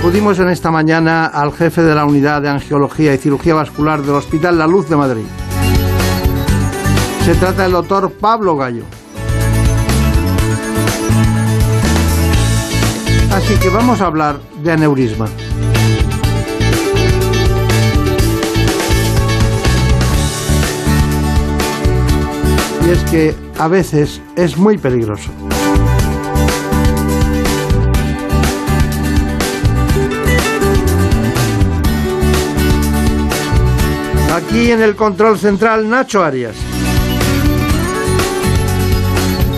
Acudimos en esta mañana al jefe de la unidad de angiología y cirugía vascular del Hospital La Luz de Madrid. Se trata del doctor Pablo Gallo. Así que vamos a hablar de aneurisma. Y es que a veces es muy peligroso. Aquí en el control central Nacho Arias.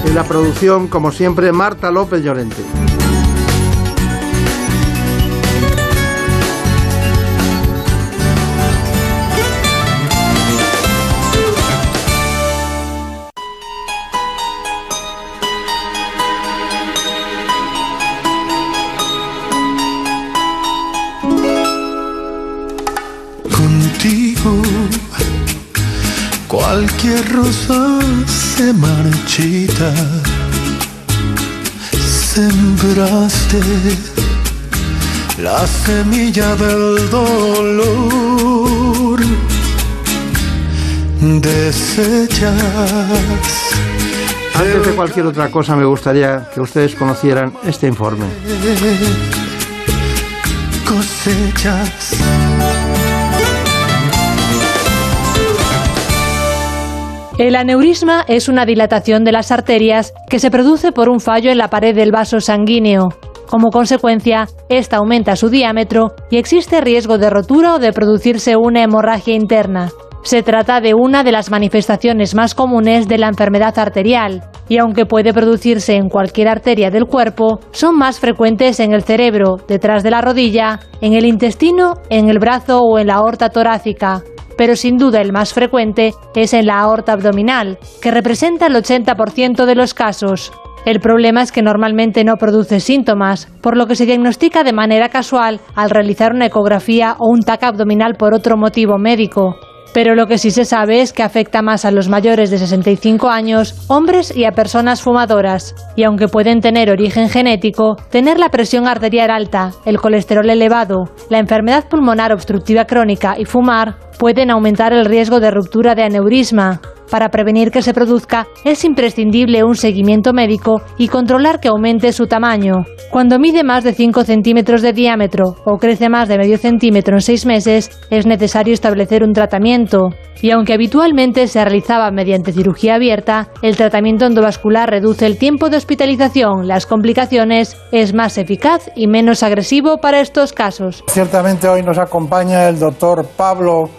En la producción, como siempre, Marta López Llorente. Cualquier rosa se marchita. Sembraste la semilla del dolor. Desechas. Antes de cualquier otra cosa, me gustaría que ustedes conocieran este informe. Cosechas. El aneurisma es una dilatación de las arterias que se produce por un fallo en la pared del vaso sanguíneo. Como consecuencia, esta aumenta su diámetro y existe riesgo de rotura o de producirse una hemorragia interna. Se trata de una de las manifestaciones más comunes de la enfermedad arterial, y aunque puede producirse en cualquier arteria del cuerpo, son más frecuentes en el cerebro, detrás de la rodilla, en el intestino, en el brazo o en la aorta torácica, pero sin duda el más frecuente es en la aorta abdominal, que representa el 80% de los casos. El problema es que normalmente no produce síntomas, por lo que se diagnostica de manera casual al realizar una ecografía o un TAC abdominal por otro motivo médico. Pero lo que sí se sabe es que afecta más a los mayores de 65 años, hombres y a personas fumadoras. Y aunque pueden tener origen genético, tener la presión arterial alta, el colesterol elevado, la enfermedad pulmonar obstructiva crónica y fumar pueden aumentar el riesgo de ruptura de aneurisma. Para prevenir que se produzca es imprescindible un seguimiento médico y controlar que aumente su tamaño. Cuando mide más de 5 centímetros de diámetro o crece más de medio centímetro en 6 meses, es necesario establecer un tratamiento. Y aunque habitualmente se realizaba mediante cirugía abierta, el tratamiento endovascular reduce el tiempo de hospitalización, las complicaciones, es más eficaz y menos agresivo para estos casos. Ciertamente hoy nos acompaña el doctor Pablo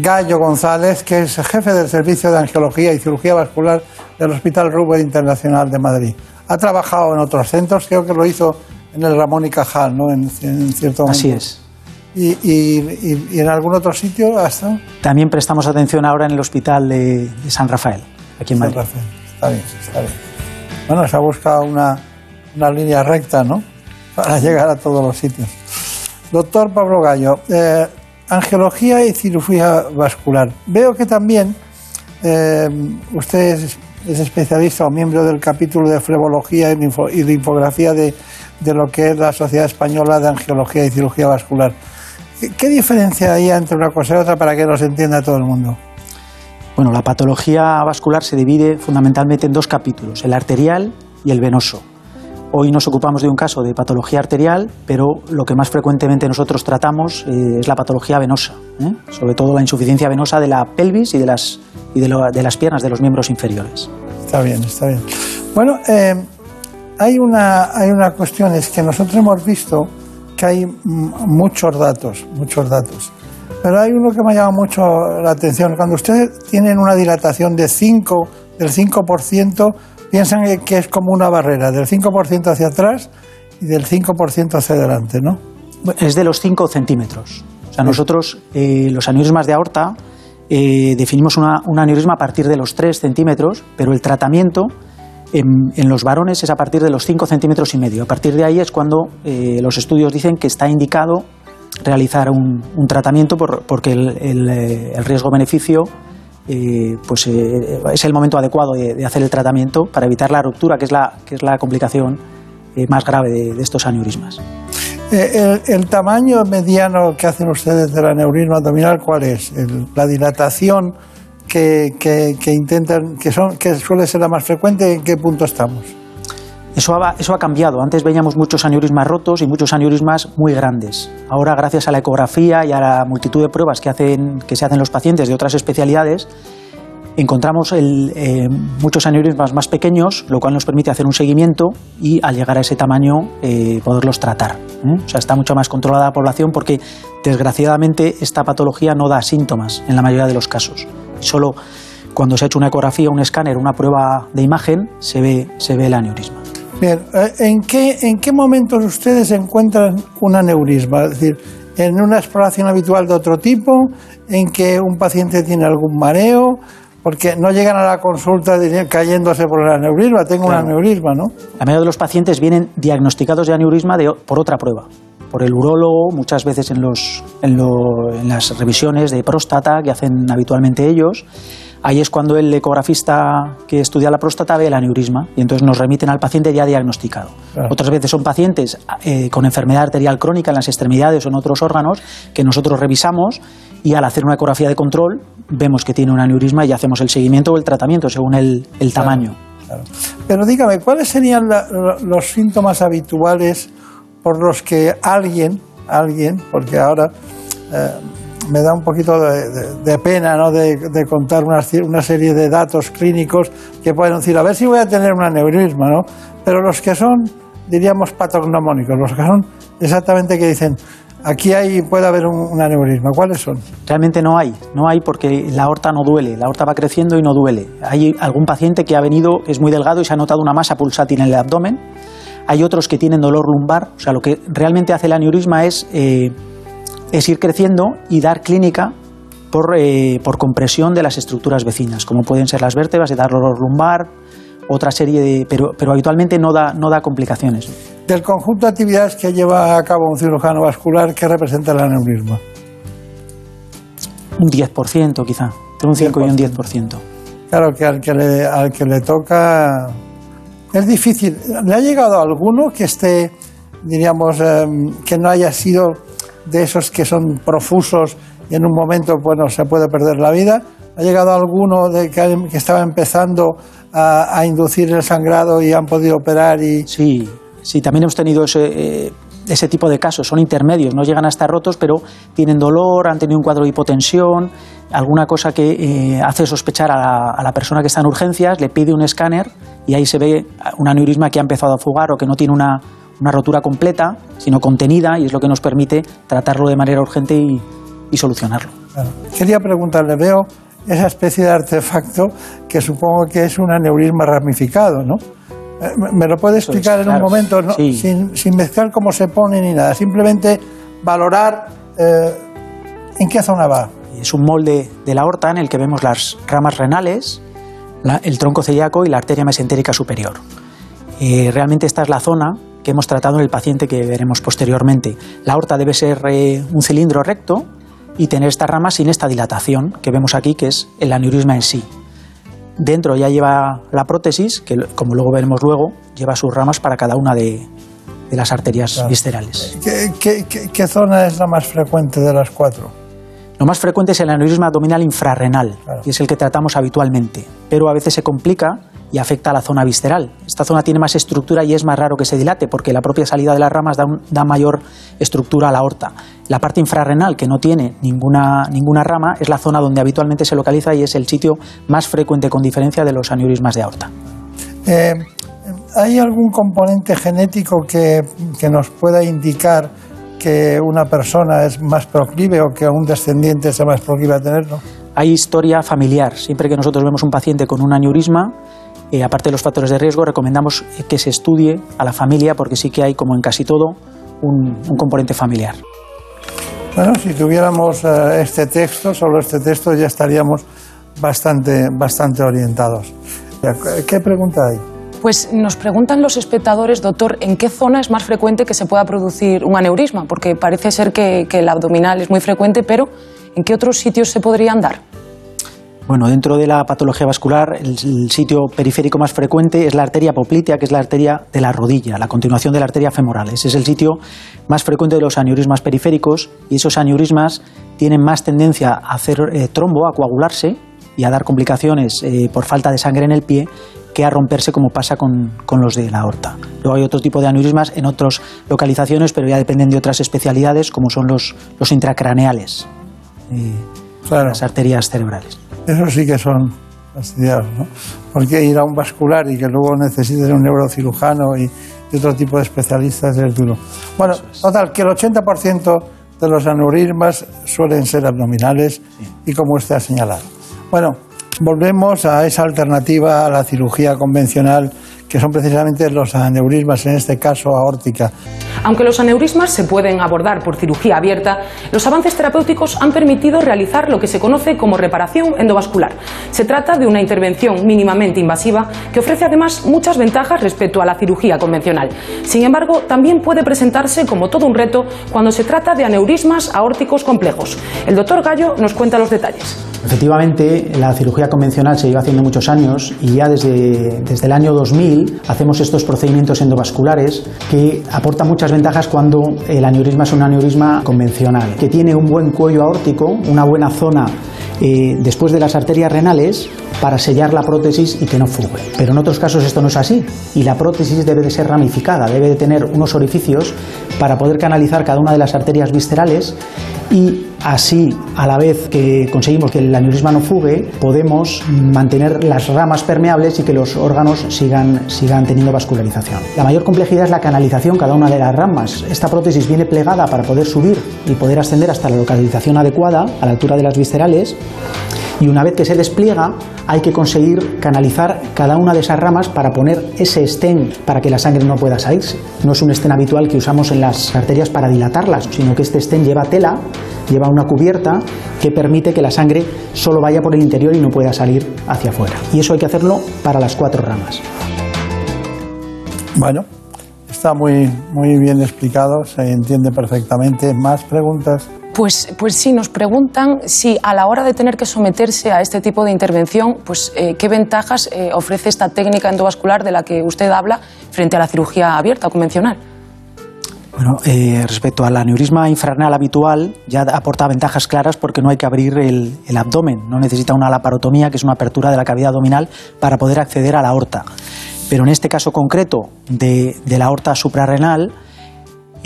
Gallo González, que es jefe del Servicio de Angiología y Cirugía Vascular del Hospital Ruber Internacional de Madrid. Ha trabajado en otros centros, creo que lo hizo en el Ramón y Cajal, ¿no? En, en cierto momento. Así es. ¿Y, y, y, en algún otro sitio ha estado? También prestamos atención ahora en el Hospital de, de San Rafael, aquí en Madrid. San Rafael. Está bien, está bien. Bueno, se ha buscado una, una línea recta, ¿no? Para llegar a todos los sitios. Doctor Pablo Gallo, eh, angiología y cirugía vascular. Veo que también eh, usted es, es, especialista o miembro del capítulo de flebología y de, info, y de de, lo que es la Sociedad Española de Angiología y Cirugía Vascular. ¿Qué, qué diferencia hay entre una cosa y otra para que nos entienda todo el mundo? Bueno, la patología vascular se divide fundamentalmente en dos capítulos, el arterial y el venoso. Hoy nos ocupamos de un caso de patología arterial, pero lo que más frecuentemente nosotros tratamos eh, es la patología venosa, ¿eh? sobre todo la insuficiencia venosa de la pelvis y de las, y de, lo, de las piernas de los miembros inferiores. Está bien, está bien. Bueno, eh, hay, una, hay una cuestión, es que nosotros hemos visto que hay muchos datos, muchos datos. Pero hay uno que me ha llamado mucho la atención. Cuando ustedes tienen una dilatación de 5, del 5%, piensan que es como una barrera, del 5% hacia atrás y del 5% hacia adelante, ¿no? Es de los 5 centímetros. O sea, nosotros eh, los aneurismas de aorta eh, definimos una- un aneurisma a partir de los 3 centímetros, pero el tratamiento en, en los varones es a partir de los 5 centímetros y medio. A partir de ahí es cuando eh, los estudios dicen que está indicado realizar un, un tratamiento por- porque el, el, el riesgo-beneficio eh, pues, eh, es el momento adecuado de, de hacer el tratamiento para evitar la ruptura, que es la, que es la complicación eh, más grave de, de estos aneurismas. Eh, el, el tamaño mediano que hacen ustedes del aneurisma abdominal, ¿cuál es? El- la dilatación que, que- que intentan, que, son, que suele ser la más frecuente, ¿en qué punto estamos? Eso ha, cambiado. Antes veíamos muchos aneurismas rotos y muchos aneurismas muy grandes. Ahora, gracias a la ecografía y a la multitud de pruebas que, se hacen los pacientes de otras especialidades, encontramos eh, muchos aneurismas más pequeños, lo cual nos permite hacer un seguimiento y al llegar a ese tamaño eh, poderlos tratar. ¿eh? O sea, está mucho más controlada la población porque desgraciadamente esta patología no da síntomas en la mayoría de los casos. Solo cuando se ha hecho una ecografía, un escáner, una prueba de imagen, se ve el aneurisma. Bien, eh, ¿en qué, ¿en qué momentos ustedes encuentran un aneurisma? Es decir, ¿en una exploración habitual de otro tipo? ¿En que un paciente tiene algún mareo? Porque no llegan a la consulta cayéndose por el aneurisma, tengo Claro. un aneurisma, ¿no? La mayoría de los pacientes vienen diagnosticados de aneurisma de- por otra prueba, por el urólogo, muchas veces en, los, en, lo- en las revisiones de próstata que hacen habitualmente ellos. Ahí es cuando el ecografista que estudia la próstata ve el aneurisma y entonces nos remiten al paciente ya diagnosticado. Claro. Otras veces son pacientes eh, con enfermedad arterial crónica en las extremidades o en otros órganos que nosotros revisamos y al hacer una ecografía de control vemos que tiene un aneurisma y hacemos el seguimiento o el tratamiento según el, el tamaño. Claro. Pero dígame, ¿cuáles serían la- los síntomas habituales por los que alguien, alguien, porque ahora eh, me da un poquito de, pena ¿no? de, contar una, serie de datos clínicos que pueden decir, a ver si voy a tener un aneurisma, ¿no? Pero los que son, diríamos, patognomónicos, los que son exactamente que dicen, aquí hay, puede haber un, un aneurisma, ¿cuáles son? Realmente no hay, no hay porque la aorta no duele, la aorta va creciendo y no duele. Hay algún paciente que ha venido, es muy delgado y se ha notado una masa pulsátil en el abdomen. Hay otros que tienen dolor lumbar, o sea, lo que realmente hace el aneurisma es, eh, es ir creciendo y dar clínica por, eh, por compresión de las estructuras vecinas, como pueden ser las vértebras dar dolor lumbar, otra serie de... pero, pero habitualmente no da, no da complicaciones. Del conjunto de actividades que lleva a cabo un cirujano vascular, ¿qué representa el aneurisma? Un 10% quizá, entre un 5 y un 10%. Claro que al que le, al que le toca es difícil. ¿Le ha llegado alguno que esté, diríamos, em, que no haya sido de esos que son profusos y en un momento, bueno, se puede perder la vida? ¿Ha llegado alguno de que, estaba empezando a, inducir el sangrado y han podido operar y Sí, sí, también hemos tenido ese, eh, ese tipo de casos. Son intermedios, no llegan a estar rotos, pero tienen dolor, han tenido un cuadro de hipotensión, alguna cosa que eh, hace sospechar a la, a la persona que está en urgencias, le pide un escáner y ahí se ve un aneurisma que ha empezado a fugar o que no tiene una, una rotura completa, sino contenida, y es lo que nos permite tratarlo de manera urgente y, y solucionarlo. Quería preguntarle, veo esa especie de artefacto que supongo que es un aneurisma ramificado, ¿no? Eh, ¿Me lo puede es, explicar en claro. un momento, no? Sí. sin, sin mezclar cómo se pone ni nada? Simplemente valorar eh, en qué zona va. Es un molde de la aorta en el que vemos las ramas renales, la- el tronco celíaco y la arteria mesentérica superior. Eh, realmente esta es la zona que hemos tratado en el paciente que veremos posteriormente. La aorta debe ser eh, un cilindro recto y tener esta rama sin esta dilatación que vemos aquí, que es el aneurisma en sí. Dentro ya lleva la prótesis, que como luego veremos luego, lleva sus ramas para cada una de, de las arterias Claro. viscerales. ¿Qué, qué- qué- qué zona es la más frecuente de las cuatro? Lo más frecuente es el aneurisma abdominal infrarrenal, Claro. y es el que tratamos habitualmente, pero a veces se complica y afecta a la zona visceral. Esta zona tiene más estructura y es más raro que se dilate porque la propia salida de las ramas da, un- da mayor estructura a la aorta. La parte infrarrenal, que no tiene ninguna, ninguna rama, es la zona donde habitualmente se localiza y es el sitio más frecuente con diferencia de los aneurismas de aorta. Eh, ¿Hay algún componente genético que, que nos pueda indicar que una persona es más proclive o que un descendiente sea más proclive a tenerlo? Hay historia familiar. Siempre que nosotros vemos un paciente con un aneurisma, eh, aparte de los factores de riesgo, recomendamos que se estudie a la familia porque sí que hay, como en casi todo, un, un componente familiar. Bueno, si tuviéramos eh, este texto, solo este texto, ya estaríamos bastante, bastante orientados. ¿Qué pregunta hay? Pues nos preguntan los espectadores, doctor, ¿en qué zona es más frecuente que se pueda producir un aneurisma? Porque parece ser que, el abdominal es muy frecuente, pero ¿en qué otros sitios se podrían dar? Bueno, dentro de la patología vascular, el, el, sitio periférico más frecuente es la arteria poplitea, que es la arteria de la rodilla, la continuación de la arteria femoral. Ese es el sitio más frecuente de los aneurismas periféricos y esos aneurismas tienen más tendencia a hacer eh, trombo, a coagularse y a dar complicaciones eh, por falta de sangre en el pie que a romperse como pasa con, con, los de la aorta. Luego hay otro tipo de aneurismas en otras localizaciones, pero ya dependen de otras especialidades, como son los, los intracraneales, eh, claro. las arterias cerebrales. Eso sí que son fastidiados, ¿no? Porque ir a un vascular y que luego necesites un neurocirujano y, y otro tipo de especialistas es duro. Bueno, total, que el 80% de los aneurismas suelen ser abdominales sí. y como usted ha señalado. Bueno, volvemos a esa alternativa a la cirugía convencional que son precisamente los aneurismas, en este caso aórtica. Aunque los aneurismas se pueden abordar por cirugía abierta, los avances terapéuticos han permitido realizar lo que se conoce como reparación endovascular. Se trata de una intervención mínimamente invasiva que ofrece además muchas ventajas respecto a la cirugía convencional. Sin embargo, también puede presentarse como todo un reto cuando se trata de aneurismas aórticos complejos. El doctor Gallo nos cuenta los detalles. Efectivamente, la cirugía convencional se lleva haciendo muchos años y ya desde, desde el año 2000 hacemos estos procedimientos endovasculares que aportan muchas ventajas cuando el aneurisma es un aneurisma convencional, que tiene un buen cuello aórtico, una buena zona eh, después de las arterias renales para sellar la prótesis y que no fugue. Pero en otros casos esto no es así y la prótesis debe de ser ramificada, debe de tener unos orificios para poder canalizar cada una de las arterias viscerales y así, a la vez que conseguimos que el aneurisma no fugue, podemos mantener las ramas permeables y que los órganos sigan, sigan teniendo vascularización. La mayor complejidad es la canalización cada una de las ramas. Esta prótesis viene plegada para poder subir y poder ascender hasta la localización adecuada, a la altura de las viscerales, y una vez que se despliega hay que conseguir canalizar cada una de esas ramas para poner ese estén para que la sangre no pueda salirse. No es un estén habitual que usamos en las arterias para dilatarlas, sino que este estén lleva tela, lleva una cubierta que permite que la sangre solo vaya por el interior y no pueda salir hacia afuera. Y eso hay que hacerlo para las cuatro ramas. Bueno, está muy, muy bien explicado, se entiende perfectamente. ¿Más preguntas? Pues, pues sí, nos preguntan si a la hora de tener que someterse a este tipo de intervención, pues eh, qué ventajas eh, ofrece esta técnica endovascular de la que usted habla frente a la cirugía abierta o convencional. Bueno, eh, respecto al aneurisma infrarenal habitual, ya aporta ventajas claras porque no hay que abrir el, el, abdomen, no necesita una laparotomía, que es una apertura de la cavidad abdominal, para poder acceder a la aorta. Pero en este caso concreto de, de la aorta suprarrenal,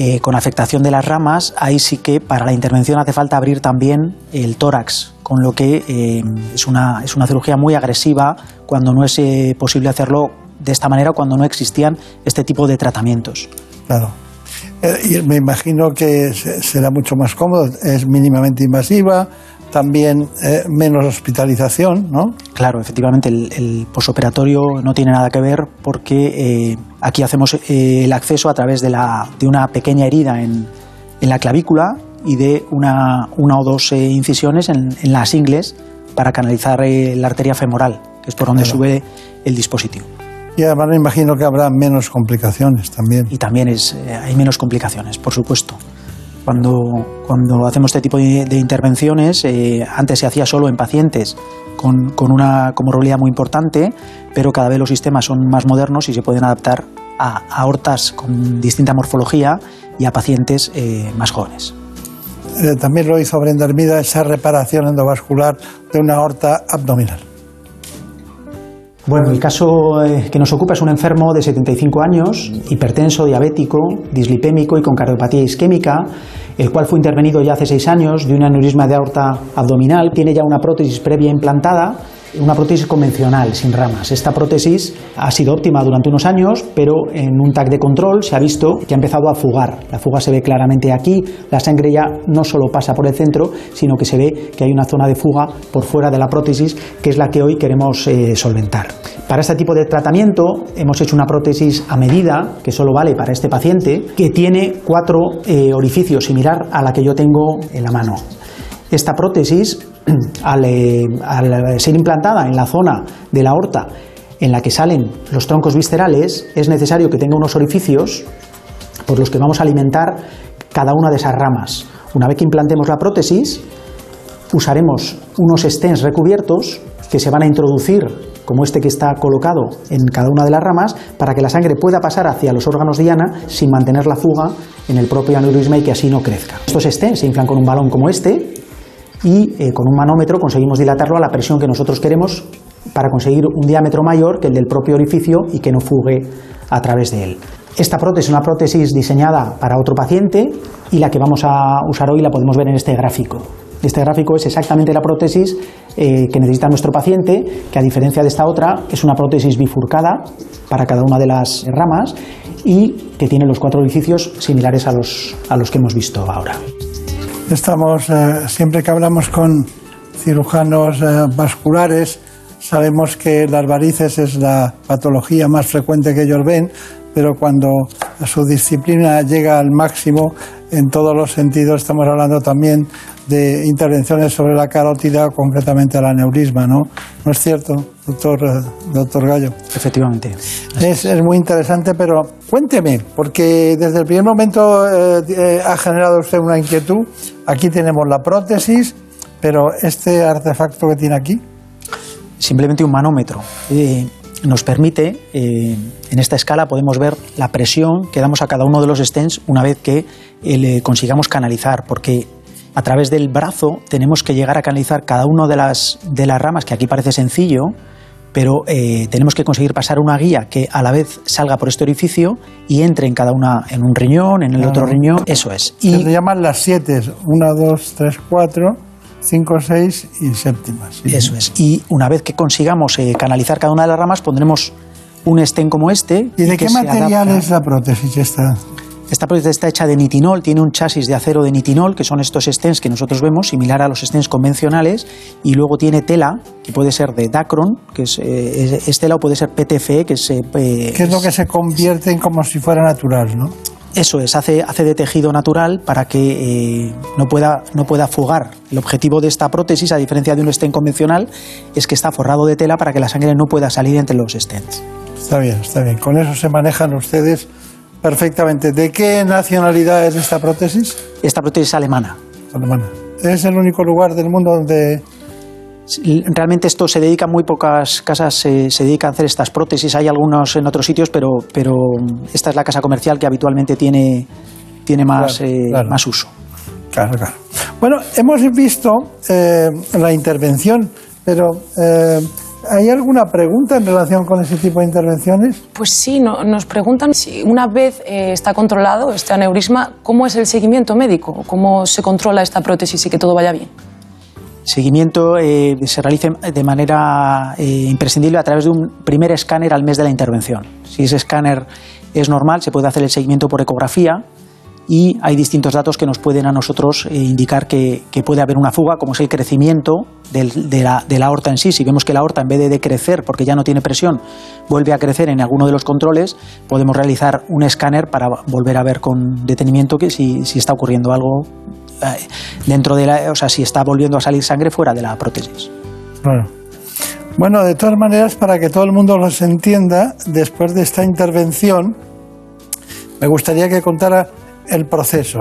eh, con afectación de las ramas, ahí sí que para la intervención hace falta abrir también el tórax, con lo que eh, es, una, es, una, cirugía muy agresiva cuando no es eh, posible hacerlo de esta manera, cuando no existían este tipo de tratamientos. Claro. y me imagino que será mucho más cómodo, es mínimamente invasiva, también eh, menos hospitalización, ¿no? Claro, efectivamente, el, el posoperatorio no tiene nada que ver porque eh, aquí hacemos eh, el acceso a través de, la, de una pequeña herida en, en, la clavícula y de una, una o dos incisiones en, en, las ingles para canalizar la arteria femoral, que es por donde claro. sube el dispositivo. Y además me imagino que habrá menos complicaciones también. Y también es, hay menos complicaciones, por supuesto. Cuando, cuando, hacemos este tipo de, de intervenciones, eh, antes se hacía solo en pacientes con, con, una comorbilidad muy importante, pero cada vez los sistemas son más modernos y se pueden adaptar a, aortas con distinta morfología y a pacientes eh, más jóvenes. Eh, también lo hizo Brenda Hermida esa reparación endovascular de una aorta abdominal. Bueno, el caso que nos ocupa es un enfermo de 75 años, hipertenso, diabético, dislipémico y con cardiopatía isquémica, el cual fue intervenido ya hace seis años de un aneurisma de aorta abdominal. Tiene ya una prótesis previa implantada, una prótesis convencional, sin ramas. Esta prótesis ha sido óptima durante unos años, pero en un TAC de control se ha visto que ha empezado a fugar. La fuga se ve claramente aquí, la sangre ya no solo pasa por el centro, sino que se ve que hay una zona de fuga por fuera de la prótesis, que es la que hoy queremos eh, solventar. Para este tipo de tratamiento hemos hecho una prótesis a medida, que solo vale para este paciente, que tiene cuatro eh, orificios, similar a la que yo tengo en la mano. Esta prótesis, al, eh, al ser implantada en la zona de la aorta en la que salen los troncos viscerales, es necesario que tenga unos orificios por los que vamos a alimentar cada una de esas ramas. Una vez que implantemos la prótesis, usaremos unos stents recubiertos que se van a introducir, como este que está colocado en cada una de las ramas, para que la sangre pueda pasar hacia los órganos diana sin mantener la fuga en el propio aneurisma y que así no crezca. Estos stents se inflan con un balón como este y eh, con un manómetro conseguimos dilatarlo a la presión que nosotros queremos para conseguir un diámetro mayor que el del propio orificio y que no fugue a través de él. Esta prótesis es una prótesis diseñada para otro paciente y la que vamos a usar hoy la podemos ver en este gráfico. Este gráfico es exactamente la prótesis eh, que necesita nuestro paciente, que a diferencia de esta otra es una prótesis bifurcada para cada una de las ramas y que tiene los cuatro orificios similares a los, a los que hemos visto ahora. Estamos, eh, siempre que hablamos con cirujanos eh, vasculares, sabemos que las varices es la patología más frecuente que ellos ven, pero cuando su disciplina llega al máximo en todos los sentidos, estamos hablando también de intervenciones sobre la carótida, concretamente el aneurisma, ¿no? ¿No es cierto, doctor, doctor Gallo? Efectivamente. Es, es muy interesante, pero cuénteme, porque desde el primer momento eh, eh, ha generado usted una inquietud. Aquí tenemos la prótesis, pero este artefacto que tiene aquí. Simplemente un manómetro. Eh, nos permite, eh, en esta escala podemos ver la presión que damos a cada uno de los stents una vez que eh, le consigamos canalizar, porque a través del brazo tenemos que llegar a canalizar cada una de las, de las ramas, que aquí parece sencillo, pero eh, tenemos que conseguir pasar una guía que a la vez salga por este orificio y entre en cada una, en un riñón, en el otro riñón, eso es. Y se llaman las siete, una, dos, tres, cuatro, cinco, seis y séptimas. ¿sí? Eso es. Y una vez que consigamos eh, canalizar cada una de las ramas, pondremos un stent como este. ¿Y de qué material es la prótesis esta? Esta prótesis está hecha de nitinol, tiene un chasis de acero de nitinol, que son estos stents que nosotros vemos, similar a los stents convencionales, y luego tiene tela, que puede ser de Dacron, que es, eh, es- tela o puede ser PTFE, que es... eh, ¿Qué es lo que se convierte en como si fuera natural, no? Eso es, hace, hace de tejido natural para que eh, no, pueda, no pueda fugar. El objetivo de esta prótesis, a diferencia de un stent convencional, es que está forrado de tela para que la sangre no pueda salir entre los stents. Está bien, está bien. Con eso se manejan ustedes perfectamente. ¿De qué nacionalidad es esta prótesis? Esta prótesis es alemana. Alemana. Es el único lugar del mundo donde Realmente esto se dedica, muy pocas casas se, se dedican a hacer estas prótesis. Hay algunos en otros sitios, pero, pero esta es la casa comercial que habitualmente tiene, tiene más, Claro, eh, claro. más uso. Claro, claro. Bueno, hemos visto eh, la intervención, pero eh, ¿hay alguna pregunta en relación con ese tipo de intervenciones? Pues sí, no- nos preguntan si una vez eh, está controlado este aneurisma, ¿cómo es el seguimiento médico? ¿Cómo se controla esta prótesis y que todo vaya bien? Seguimiento eh, se realiza de manera eh, imprescindible a través de un primer escáner al mes de la intervención. Si ese escáner es normal, se puede hacer el seguimiento por ecografía y hay distintos datos que nos pueden a nosotros eh, indicar que, puede haber una fuga, como es el crecimiento de, la, de aorta en sí. Si vemos que la aorta, en vez de decrecer porque ya no tiene presión, vuelve a crecer en alguno de los controles, podemos realizar un escáner para volver a ver con detenimiento que si, está ocurriendo algo dentro de la, o sea, si está volviendo a salir sangre fuera de la prótesis. Claro. Bueno, de todas maneras, para que todo el mundo los entienda, después de esta intervención, me gustaría que contara el proceso.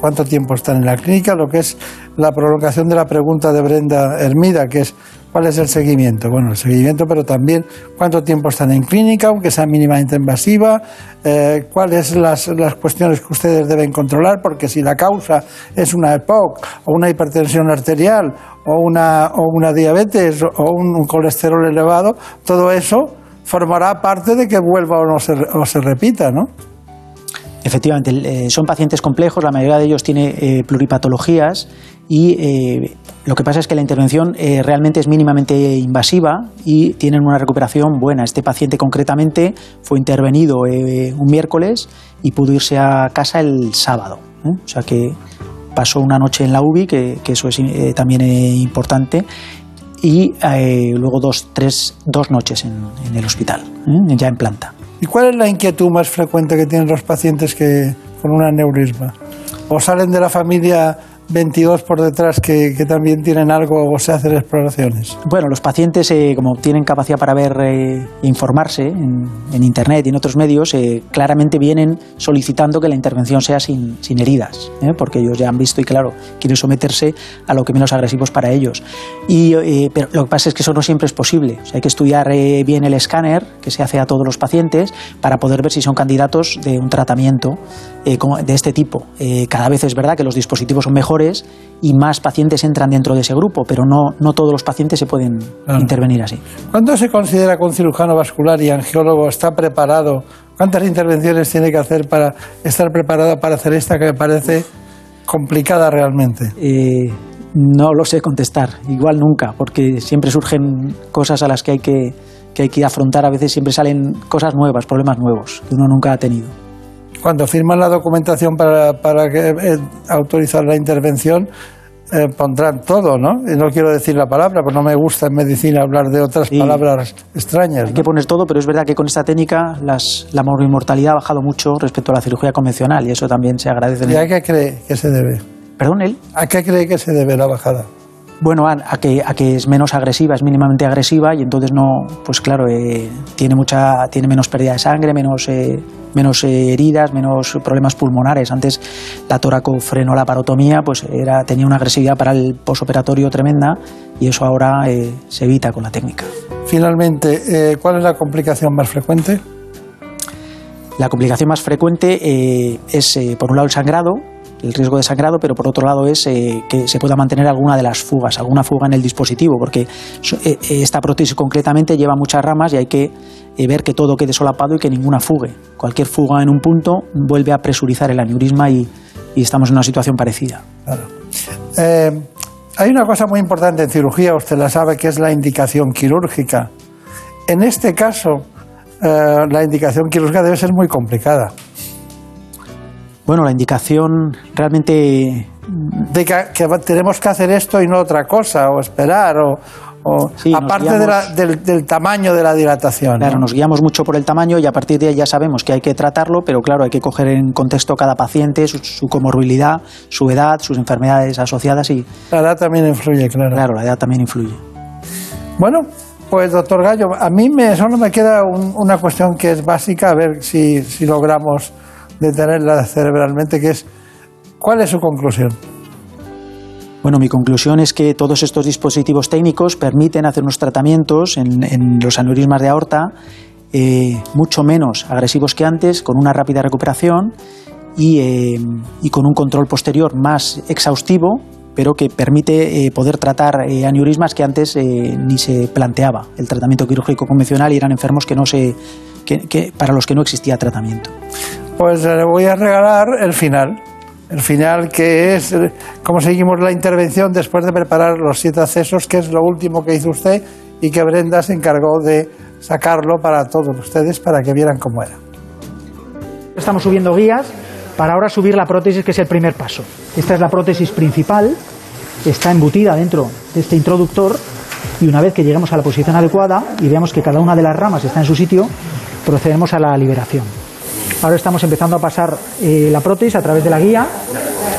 Cuánto tiempo están en la clínica, lo que es la prolongación de la pregunta de Brenda Hermida, que es cuál es el seguimiento. Bueno, el seguimiento, pero también cuánto tiempo están en clínica, aunque sea mínimamente invasiva, eh, cuáles las, las cuestiones que ustedes deben controlar, porque si la causa es una EPOC o una hipertensión arterial o una, o una diabetes o un, un colesterol elevado, todo eso formará parte de que vuelva o no se, o se repita, ¿no? Efectivamente, eh, son pacientes complejos, la mayoría de ellos tiene eh, pluripatologías y eh, lo que pasa es que la intervención eh, realmente es mínimamente invasiva y tienen una recuperación buena. Este paciente concretamente fue intervenido eh, un miércoles y pudo irse a casa el sábado. ¿eh? O sea que pasó una noche en la UBI, que, que eso es eh, también eh, importante. y eh, luego dos, tres, dos noches en, en el hospital, ya en planta. ¿Y cuál es la inquietud más frecuente que tienen los pacientes que, con un aneurisma? ¿O salen de la familia 22 por detrás que, que también tienen algo o se hacen exploraciones? Bueno, los pacientes, eh, como tienen capacidad para ver e informarse en, en, Internet y en otros medios, eh, claramente vienen solicitando que la intervención sea sin, sin heridas, ¿eh? porque ellos ya han visto y, claro, quieren someterse a lo que menos agresivos para ellos. Y, pero lo que pasa es que eso no siempre es posible. O sea, hay que estudiar bien el escáner que se hace a todos los pacientes para poder ver si son candidatos de un tratamiento de este tipo. cada vez es verdad que los dispositivos son mejores y más pacientes entran dentro de ese grupo, pero no, no todos los pacientes se pueden claro. intervenir así. ¿Cuándo se considera que un cirujano vascular y angiólogo está preparado? ¿Cuántas intervenciones tiene que hacer para estar preparado para hacer esta que me parece complicada realmente? Eh, no lo sé contestar, igual nunca, porque siempre surgen cosas a las que hay que, que hay que afrontar, a veces siempre salen cosas nuevas, problemas nuevos que uno nunca ha tenido cuando firman la documentación para, para que, eh, autorizar la intervención, eh, pondrán todo, ¿no? Y no quiero decir la palabra, porque no me gusta en medicina hablar de otras sí. palabras extrañas. Hay ¿no? que poner todo, pero es verdad que con esta técnica las, la mortalidad ha bajado mucho respecto a la cirugía convencional y eso también se agradece. ¿Y a qué cree que se debe? ¿Perdón, él? ¿A qué cree que se debe la bajada? Bueno, a, a, que, a que es menos agresiva, es mínimamente agresiva y entonces no, pues claro, eh, tiene mucha, tiene menos pérdida de sangre, menos, eh, menos eh, heridas, menos problemas pulmonares. Antes la toracofrenolaparotomía pues era, tenía una agresividad para el posoperatorio tremenda y eso ahora se evita con la técnica. Finalmente, ¿cuál es la complicación más frecuente? La complicación más frecuente es, por un lado, el sangrado, el riesgo de sangrado, pero por otro lado es eh, que se pueda mantener alguna de las fugas, alguna fuga en el dispositivo, porque eh, esta prótesis concretamente lleva muchas ramas y hay que eh, ver que todo quede solapado y que ninguna fugue. Cualquier fuga en un punto vuelve a presurizar el aneurisma y, y estamos en una situación parecida. Eh, hay una cosa muy importante en cirugía, usted la sabe, que es la indicación quirúrgica. En este caso, la indicación quirúrgica debe ser muy complicada. Bueno, la indicación realmente... De que, que, tenemos que hacer esto y no otra cosa, o esperar, o, o sí, aparte guiamos, de la, del, del, tamaño de la dilatación. Claro, ¿no? nos guiamos mucho por el tamaño y a partir de ahí ya sabemos que hay que tratarlo, pero claro, hay que coger en contexto cada paciente, su, su comorbilidad, su edad, sus enfermedades asociadas y... La edad también influye, claro. Claro, la edad también influye. Bueno, pues doctor Gallo, a mí me, solo me queda un, una cuestión que es básica, a ver si, si logramos detenerla cerebralmente, que es ¿cuál es su conclusión? Bueno, mi conclusión es que todos estos dispositivos técnicos permiten hacer unos tratamientos en, en los aneurismas de aorta eh, mucho menos agresivos que antes, con una rápida recuperación y, eh, y con un control posterior más exhaustivo, pero que permite eh, poder tratar aneurismas que antes ni se planteaba. El tratamiento quirúrgico convencional y eran enfermos que no se, que, que, para los que no existía tratamiento. Pues le voy a regalar el final. El final que es cómo seguimos la intervención después de preparar los siete accesos, que es lo último que hizo usted y que Brenda se encargó de sacarlo para todos ustedes para que vieran cómo era. Estamos subiendo guías para ahora subir la prótesis, que es el primer paso. Esta es la prótesis principal, está embutida dentro de este introductor y una vez que lleguemos a la posición adecuada y veamos que cada una de las ramas está en su sitio, procedemos a la liberación. Ahora estamos empezando a pasar eh, la prótesis a través de la guía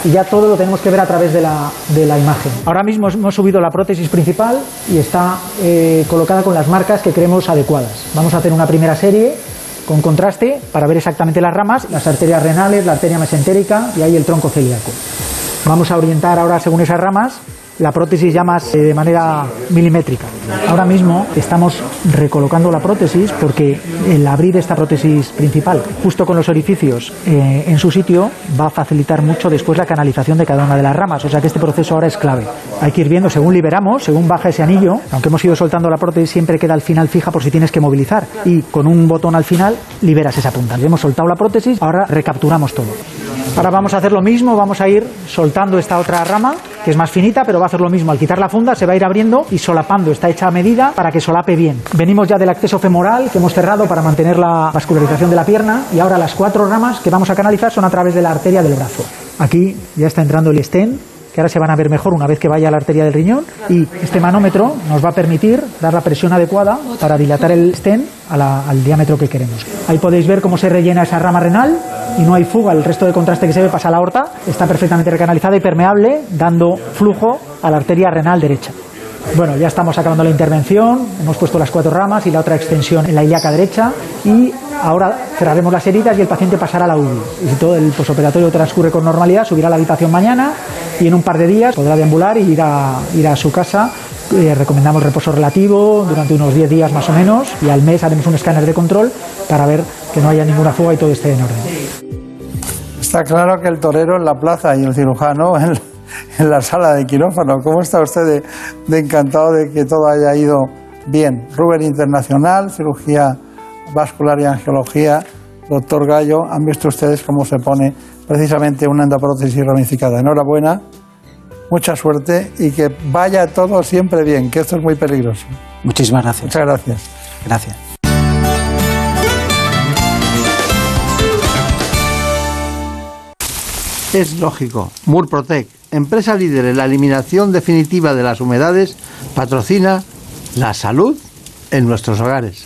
y ya todo lo tenemos que ver a través de la, imagen. Ahora mismo hemos subido la prótesis principal y está eh, colocada con las marcas que creemos adecuadas. Vamos a hacer una primera serie con contraste para ver exactamente las ramas, las arterias renales, la arteria mesentérica y ahí el tronco celíaco. Vamos a orientar ahora según esas ramas la prótesis ya más eh, de manera milimétrica. Ahora mismo estamos recolocando la prótesis porque el abrir esta prótesis principal justo con los orificios eh, en su sitio va a facilitar mucho después la canalización de cada una de las ramas. O sea que este proceso ahora es clave. Hay que ir viendo según liberamos, según baja ese anillo, aunque hemos ido soltando la prótesis siempre queda al final fija por si tienes que movilizar y con un botón al final liberas esa punta. Hemos soltado la prótesis, ahora recapturamos todo. Ahora vamos a hacer lo mismo, vamos a ir soltando esta otra rama que es más finita, pero va a hacer lo mismo. Al quitar la funda se va a ir abriendo y solapando. Está hecha a medida para que solape bien. Venimos ya del acceso femoral que hemos cerrado para mantener la vascularización de la pierna y ahora las cuatro ramas que vamos a canalizar son a través de la arteria del brazo. Aquí ya está entrando el estén, que ahora se van a ver mejor una vez que vaya a la arteria del riñón. Y este manómetro nos va a permitir dar la presión adecuada para dilatar el stent al diámetro que queremos. Ahí podéis ver cómo se rellena esa rama renal y no hay fuga. El resto de contraste que se ve pasa a la aorta. Está perfectamente recanalizada y permeable, dando flujo a la arteria renal derecha. Bueno, ya estamos acabando la intervención, hemos puesto las cuatro ramas y la otra extensión en la ilíaca derecha y ahora cerraremos las heridas y el paciente pasará a la UBI. Y si todo el posoperatorio transcurre con normalidad, subirá a la habitación mañana y en un par de días podrá deambular y ir a, ir a su casa. Eh, recomendamos reposo relativo durante unos 10 días más o menos y al mes haremos un escáner de control para ver que no haya ninguna fuga y todo esté en orden. Está claro que el torero en la plaza y el cirujano en, en la sala de quirófano. ¿Cómo está usted de, de encantado de que todo haya ido bien? Rubén Internacional, cirugía vascular y angiología, doctor Gallo, han visto ustedes cómo se pone precisamente una endoprótesis ramificada. Enhorabuena, mucha suerte y que vaya todo siempre bien, que esto es muy peligroso. Muchísimas gracias. Muchas gracias. Gracias. Es lógico. Murprotec, empresa líder en la eliminación definitiva de las humedades, patrocina la salud en nuestros hogares.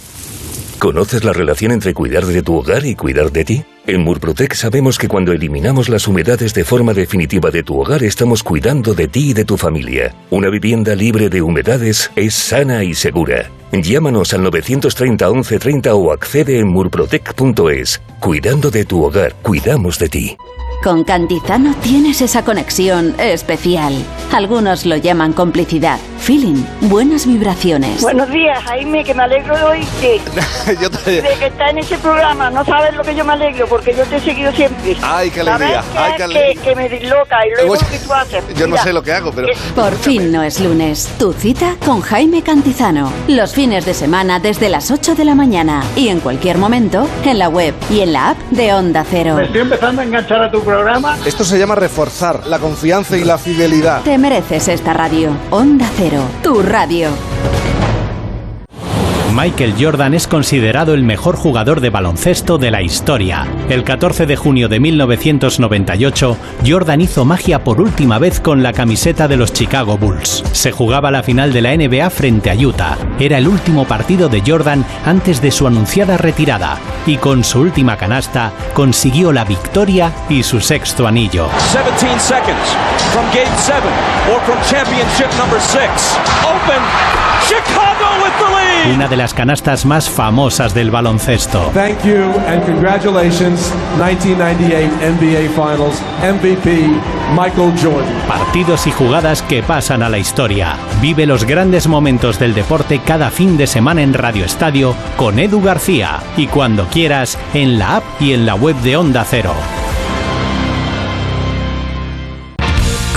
¿Conoces la relación entre cuidar de tu hogar y cuidar de ti? En Murprotec sabemos que cuando eliminamos las humedades de forma definitiva de tu hogar estamos cuidando de ti y de tu familia. Una vivienda libre de humedades es sana y segura. Llámanos al 930 1130 o accede en murprotec.es. Cuidando de tu hogar, cuidamos de ti. Con Cantizano tienes esa conexión especial. Algunos lo llaman complicidad, feeling, buenas vibraciones. Buenos días, Jaime, que me alegro de oírte. Yo te- De que está en ese programa, no sabes lo que yo me alegro, porque yo te he seguido siempre. Ay, qué alegría, ¿Sabes ay, qué alegría. Que, que me disloca y luego que tú haces. Yo no sé lo que hago, pero... Por fin no es lunes. Tu cita con Jaime Cantizano. Los fines de semana desde las 8 de la mañana y en cualquier momento en la web y en la app de Onda Cero. Me estoy empezando a enganchar a tu programa. Esto se llama reforzar la confianza y la fidelidad. Te mereces esta radio. Onda Cero, tu radio. Michael Jordan es considerado el mejor jugador de baloncesto de la historia. El 14 de junio de 1998, Jordan hizo magia por última vez con la camiseta de los Chicago Bulls. Se jugaba la final de la NBA frente a Utah. Era el último partido de Jordan antes de su anunciada retirada y con su última canasta consiguió la victoria y su sexto anillo. 17 seconds from game seven or from championship number six. Open. Chicago with the lead. Una de las canastas más famosas del baloncesto. Thank you and congratulations, 1998 NBA Finals MVP Michael Jordan. Partidos y jugadas que pasan a la historia. Vive los grandes momentos del deporte cada fin de semana en Radio Estadio con Edu García y cuando quieras en la app y en la web de Onda Cero.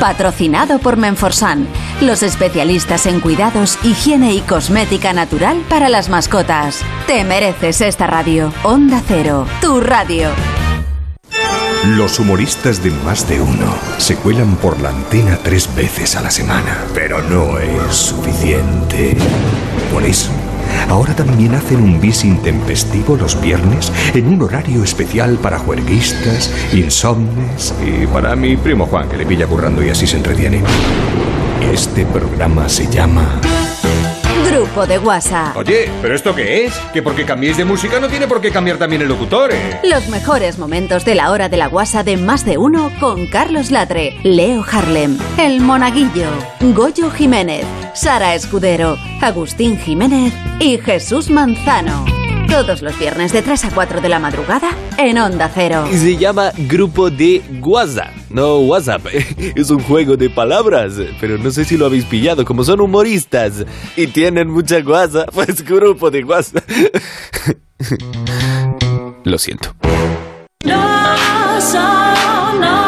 Patrocinado por Menforsan, los especialistas en cuidados, higiene y cosmética natural para las mascotas. Te mereces esta radio. Onda Cero, tu radio. Los humoristas de Más de Uno se cuelan por la antena tres veces a la semana, pero no es suficiente. Por eso, ahora también hacen un bis intempestivo los viernes en un horario especial para juerguistas, insomnes y para mi primo Juan, que le pilla currando y así se entretiene. Este programa se llama... Grupo de WhatsApp. Oye, ¿pero esto qué es? Que porque cambiéis de música no tiene por qué cambiar también el locutor, ¿eh? Los mejores momentos de la hora de la guasa de más de uno con Carlos Latre, Leo Harlem, El Monaguillo, Goyo Jiménez, Sara Escudero, Agustín Jiménez y Jesús Manzano. Todos los viernes de 3 a 4 de la madrugada en Onda Cero. Y se llama Grupo de WhatsApp. No WhatsApp, es un juego de palabras, pero no sé si lo habéis pillado, como son humoristas y tienen mucha guasa, pues grupo de WhatsApp. Lo siento. No No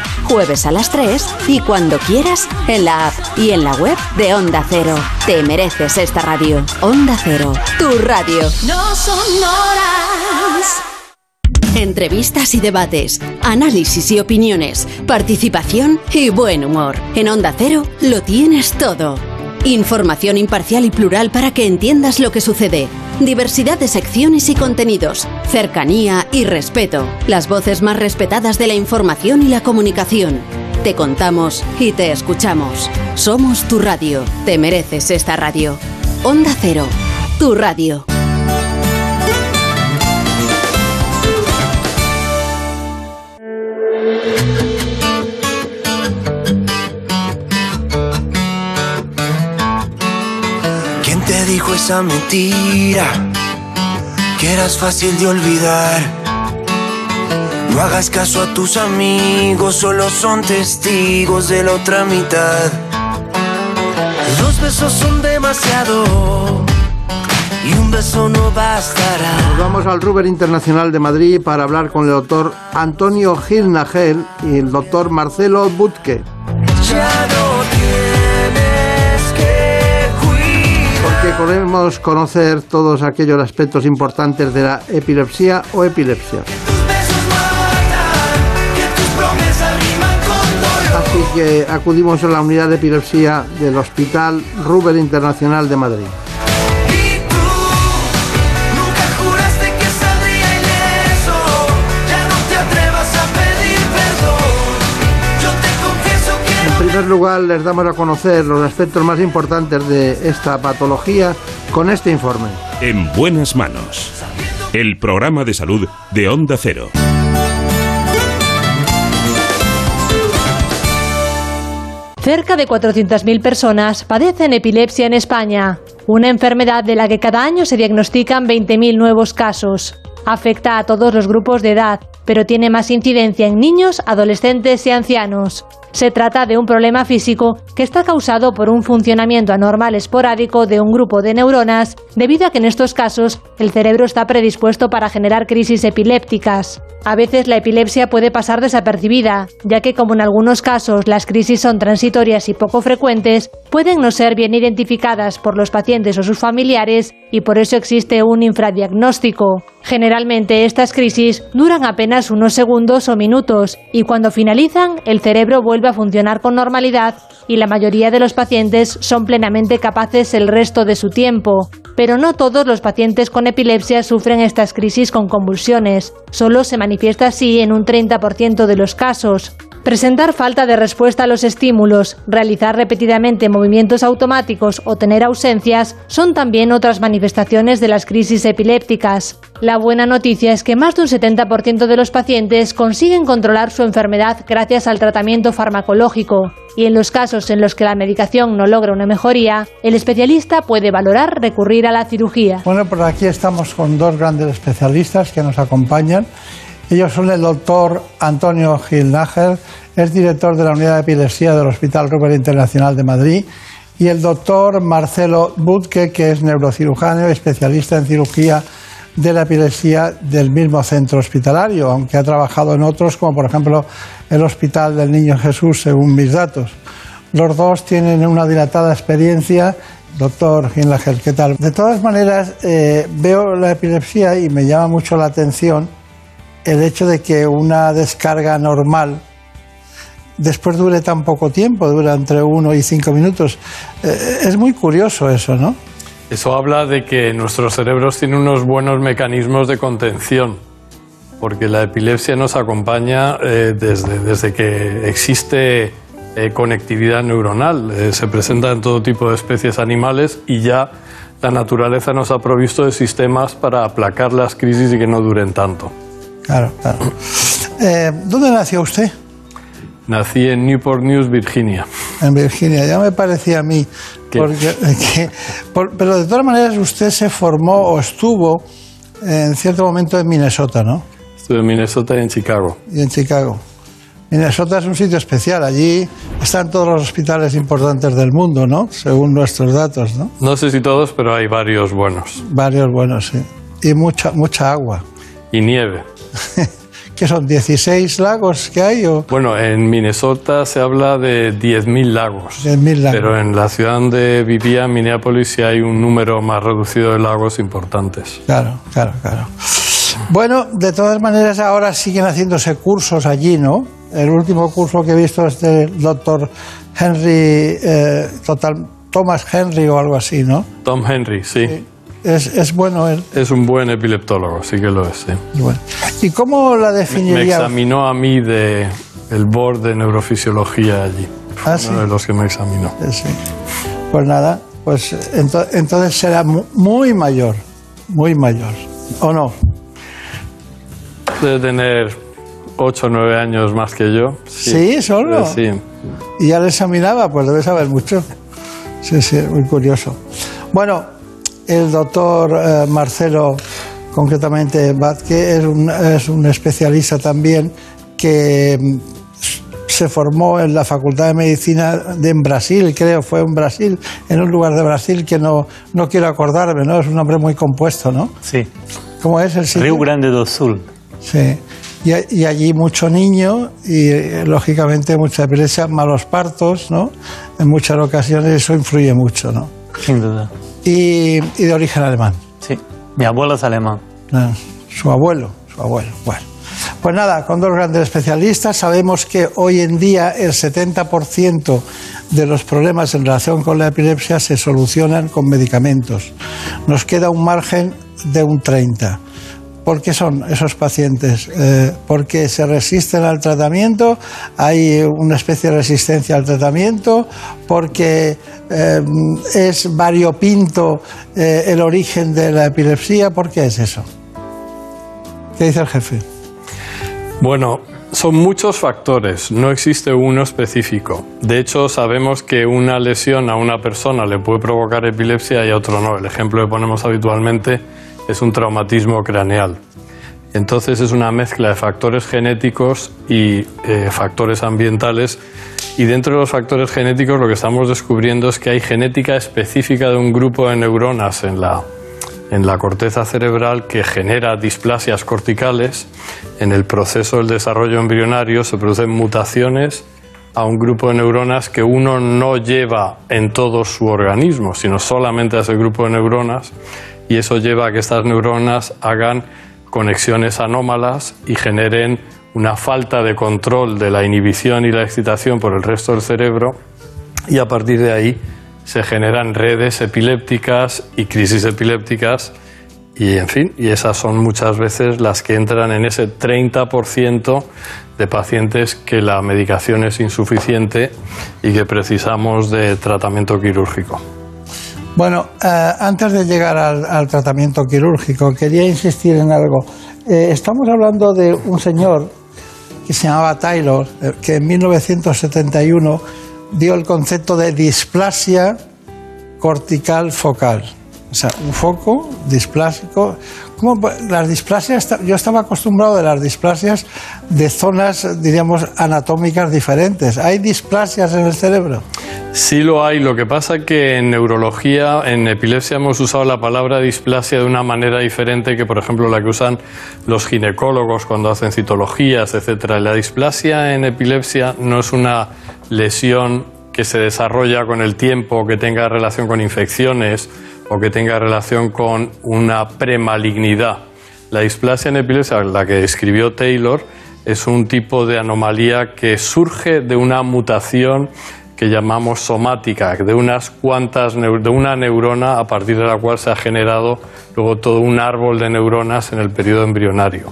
Jueves a las 3 y cuando quieras en la app y en la web de Onda Cero. Te mereces esta radio. Onda Cero, tu radio. No sonoras. Entrevistas y debates, análisis y opiniones, participación y buen humor. En Onda Cero lo tienes todo. Información imparcial y plural para que entiendas lo que sucede. Diversidad de secciones y contenidos. Cercanía y respeto. Las voces más respetadas de la información y la comunicación. Te contamos y te escuchamos. Somos tu radio. Te mereces esta radio. Onda Cero. Tu radio. Dijo esa mentira? Que eras fácil de olvidar. No hagas caso a tus amigos, solo son testigos de la otra mitad. Dos besos son demasiado y un beso no bastará. Nos vamos al Ruber Internacional de Madrid para hablar con el doctor Antonio Gil Nagel y el doctor Marcelo Butke. Podemos conocer todos aquellos aspectos importantes de la epilepsia o epilepsia. Así que acudimos a la unidad de epilepsia del Hospital Ruber Internacional de Madrid. Primer lugar, les damos a conocer los aspectos más importantes de esta patología con este informe. En buenas manos. El programa de salud de Onda Cero. Cerca de 400.000 personas padecen epilepsia en España, una enfermedad de la que cada año se diagnostican 20.000 nuevos casos. Afecta a todos los grupos de edad, pero tiene más incidencia en niños, adolescentes y ancianos. Se trata de un problema físico que está causado por un funcionamiento anormal esporádico de un grupo de neuronas, debido a que en estos casos el cerebro está predispuesto para generar crisis epilépticas. A veces la epilepsia puede pasar desapercibida, ya que como en algunos casos las crisis son transitorias y poco frecuentes, pueden no ser bien identificadas por los pacientes o sus familiares y por eso existe un infradiagnóstico. Generalmente estas crisis duran apenas unos segundos o minutos y cuando finalizan el cerebro vuelve a funcionar con normalidad y la mayoría de los pacientes son plenamente capaces el resto de su tiempo. Pero no todos los pacientes con epilepsia sufren estas crisis con convulsiones. Solo se manifiesta así en un 30% de los casos. Presentar falta de respuesta a los estímulos, realizar repetidamente movimientos automáticos o tener ausencias son también otras manifestaciones de las crisis epilépticas. La buena noticia es que más de un 70% de los pacientes consiguen controlar su enfermedad gracias al tratamiento farmacológico y en los casos en los que la medicación no logra una mejoría, el especialista puede valorar recurrir a la cirugía. Bueno, pues aquí estamos con dos grandes especialistas que nos acompañan. Ellos son el doctor Antonio Gil Nájer, es director de la unidad de epilepsia del Hospital Ruber Internacional de Madrid, y el doctor Marcelo Butke, que es neurocirujano y especialista en cirugía de la epilepsia del mismo centro hospitalario, aunque ha trabajado en otros, como por ejemplo el Hospital del Niño Jesús, según mis datos. Los dos tienen una dilatada experiencia. Doctor Ginlager, ¿qué tal? De todas maneras, eh, veo la epilepsia y me llama mucho la atención el hecho de que una descarga normal después dure tan poco tiempo, dura entre uno y cinco minutos. Eh, es muy curioso eso, ¿no? Eso habla de que nuestros cerebros tienen unos buenos mecanismos de contención, porque la epilepsia nos acompaña eh, desde, desde que existe eh, conectividad neuronal. Eh, se presenta en todo tipo de especies animales y ya la naturaleza nos ha provisto de sistemas para aplacar las crisis y que no duren tanto. Claro, claro. ¿Dónde nació usted? Nací en Newport News, Virginia. En Virginia, ya me parecía a mí. Porque, que- por- pero de todas maneras, usted se formó o estuvo en cierto momento en Minnesota, ¿no? Estuve en Minnesota y en Chicago. Y en Chicago. Minnesota es un sitio especial. Allí están todos los hospitales importantes del mundo, ¿no? Según nuestros datos, ¿no? No sé si todos, pero hay varios buenos. Varios buenos, sí. Y mucha, mucha agua. Y nieve. ¿Qué son? ¿16 lagos que hay? O Bueno, en Minnesota se habla de 10.000 lagos. 10.000 lagos. Pero en la ciudad donde vivía, en Minneapolis, sí hay un número más reducido de lagos importantes. Claro, claro, claro. Bueno, de todas maneras, ahora siguen haciéndose cursos allí, ¿no? El último curso que he visto es del doctor Henry, eh, total, Thomas Henry o algo así, ¿no? Tom Henry, sí. Es, es bueno él. Es un buen epileptólogo, sí que lo es, sí. bueno. ¿Y cómo la Me definiría? examinó a mí de el board de neurofisiología allí. Ah, uno sí. de los que me examinó. Eh, sí. Pues nada, pues ento- entonces será mu- muy mayor, muy mayor, ¿o no? Debe tener 8 o 9 años más que yo. ¿Sí, solo? Sí. Y ya le examinaba, pues debe saber mucho. Sí, sí, muy curioso. Bueno, el doctor eh, Marcelo, concretamente Vázquez, es un, es un especialista también que mm, se formó en la Facultad de Medicina de en Brasil, creo, fue en Brasil, en un lugar de Brasil que no, no quiero acordarme, ¿no? Es un nombre muy compuesto, ¿no? Sí. ¿Cómo es el sitio? Rio Grande do Sul. Sí. Y, allí mucho niño y eh, lógicamente mucha epilepsia, malos partos, ¿no? En muchas ocasiones eso influye mucho, ¿no? Sin duda. Y, y de origen alemán. Sí. Mi abuelo es alemán. Ah, Su abuelo, su abuelo. Bueno. Pues nada, con dos grandes especialistas sabemos que hoy en día el 70% de los problemas en relación con la epilepsia se solucionan con medicamentos. Nos queda un margen de un 30%. ¿Por qué son esos pacientes? Eh, porque se resisten al tratamiento, hay una especie de resistencia al tratamiento, porque eh, es variopinto eh, el origen de la epilepsia, ¿por qué es eso? ¿Qué dice el jefe? Bueno, son muchos factores, no existe uno específico. De hecho, sabemos que una lesión a una persona le puede provocar epilepsia y a otro no. El ejemplo que ponemos habitualmente es un traumatismo craneal. Entonces es una mezcla de factores genéticos y eh, factores ambientales. Y dentro de los factores genéticos lo que estamos descubriendo es que hay genética específica de un grupo de neuronas en la, en la corteza cerebral que genera displasias corticales. En el proceso del desarrollo embrionario se producen mutaciones a un grupo de neuronas que uno no lleva en todo su organismo, sino solamente a ese grupo de neuronas, y eso lleva a que estas neuronas hagan conexiones anómalas y generen una falta de control de la inhibición y la excitación por el resto del cerebro, y a partir de ahí se generan redes epilépticas y crisis epilépticas y en fin, y esas son muchas veces las que entran en ese 30% de pacientes que la medicación es insuficiente y que precisamos de tratamiento quirúrgico. Bueno, eh, antes de llegar al, tratamiento quirúrgico, quería insistir en algo. Eh, estamos hablando de un señor que se llamaba Taylor, eh, que en 1971 dio el concepto de displasia cortical focal. O sea, un foco displásico. ¿Cómo las displasias, yo estaba acostumbrado de las displasias de zonas, diríamos, anatómicas diferentes. ¿Hay displasias en el cerebro? Sí lo hay, lo que pasa que en neurología, en epilepsia hemos usado la palabra displasia de una manera diferente que, por ejemplo, la que usan los ginecólogos cuando hacen citologías, etcétera. La displasia en epilepsia no es una lesión que se desarrolla con el tiempo, que tenga relación con infecciones o que tenga relación con una premalignidad. La displasia en epilepsia, la que describió Taylor, es un tipo de anomalía que surge de una mutación que llamamos somática, de unas cuantas de una neurona a partir de la cual se ha generado luego todo un árbol de neuronas en el periodo embrionario.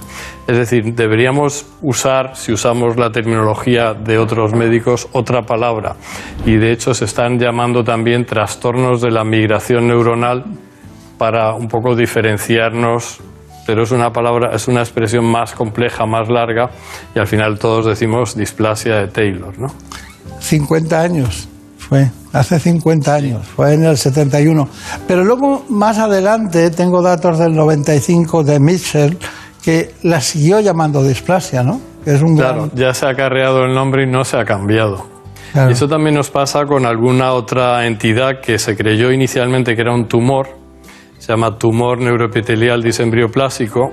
Es decir, deberíamos usar, si usamos la terminología de otros médicos, otra palabra. Y de hecho se están llamando también trastornos de la migración neuronal para un poco diferenciarnos pero es una palabra, es una expresión más compleja, más larga, y al final todos decimos displasia de Taylor, ¿no? 50 años fue, hace 50 años, fue en el 71. Pero luego, más adelante, tengo datos del 95 de Mitchell, que la siguió llamando displasia, ¿no? Que es un Claro, gran- ya se ha carreado el nombre y no se ha cambiado. Claro. Eso también nos pasa con alguna otra entidad que se creyó inicialmente que era un tumor, se llama tumor neuroepitelial disembrioplásico,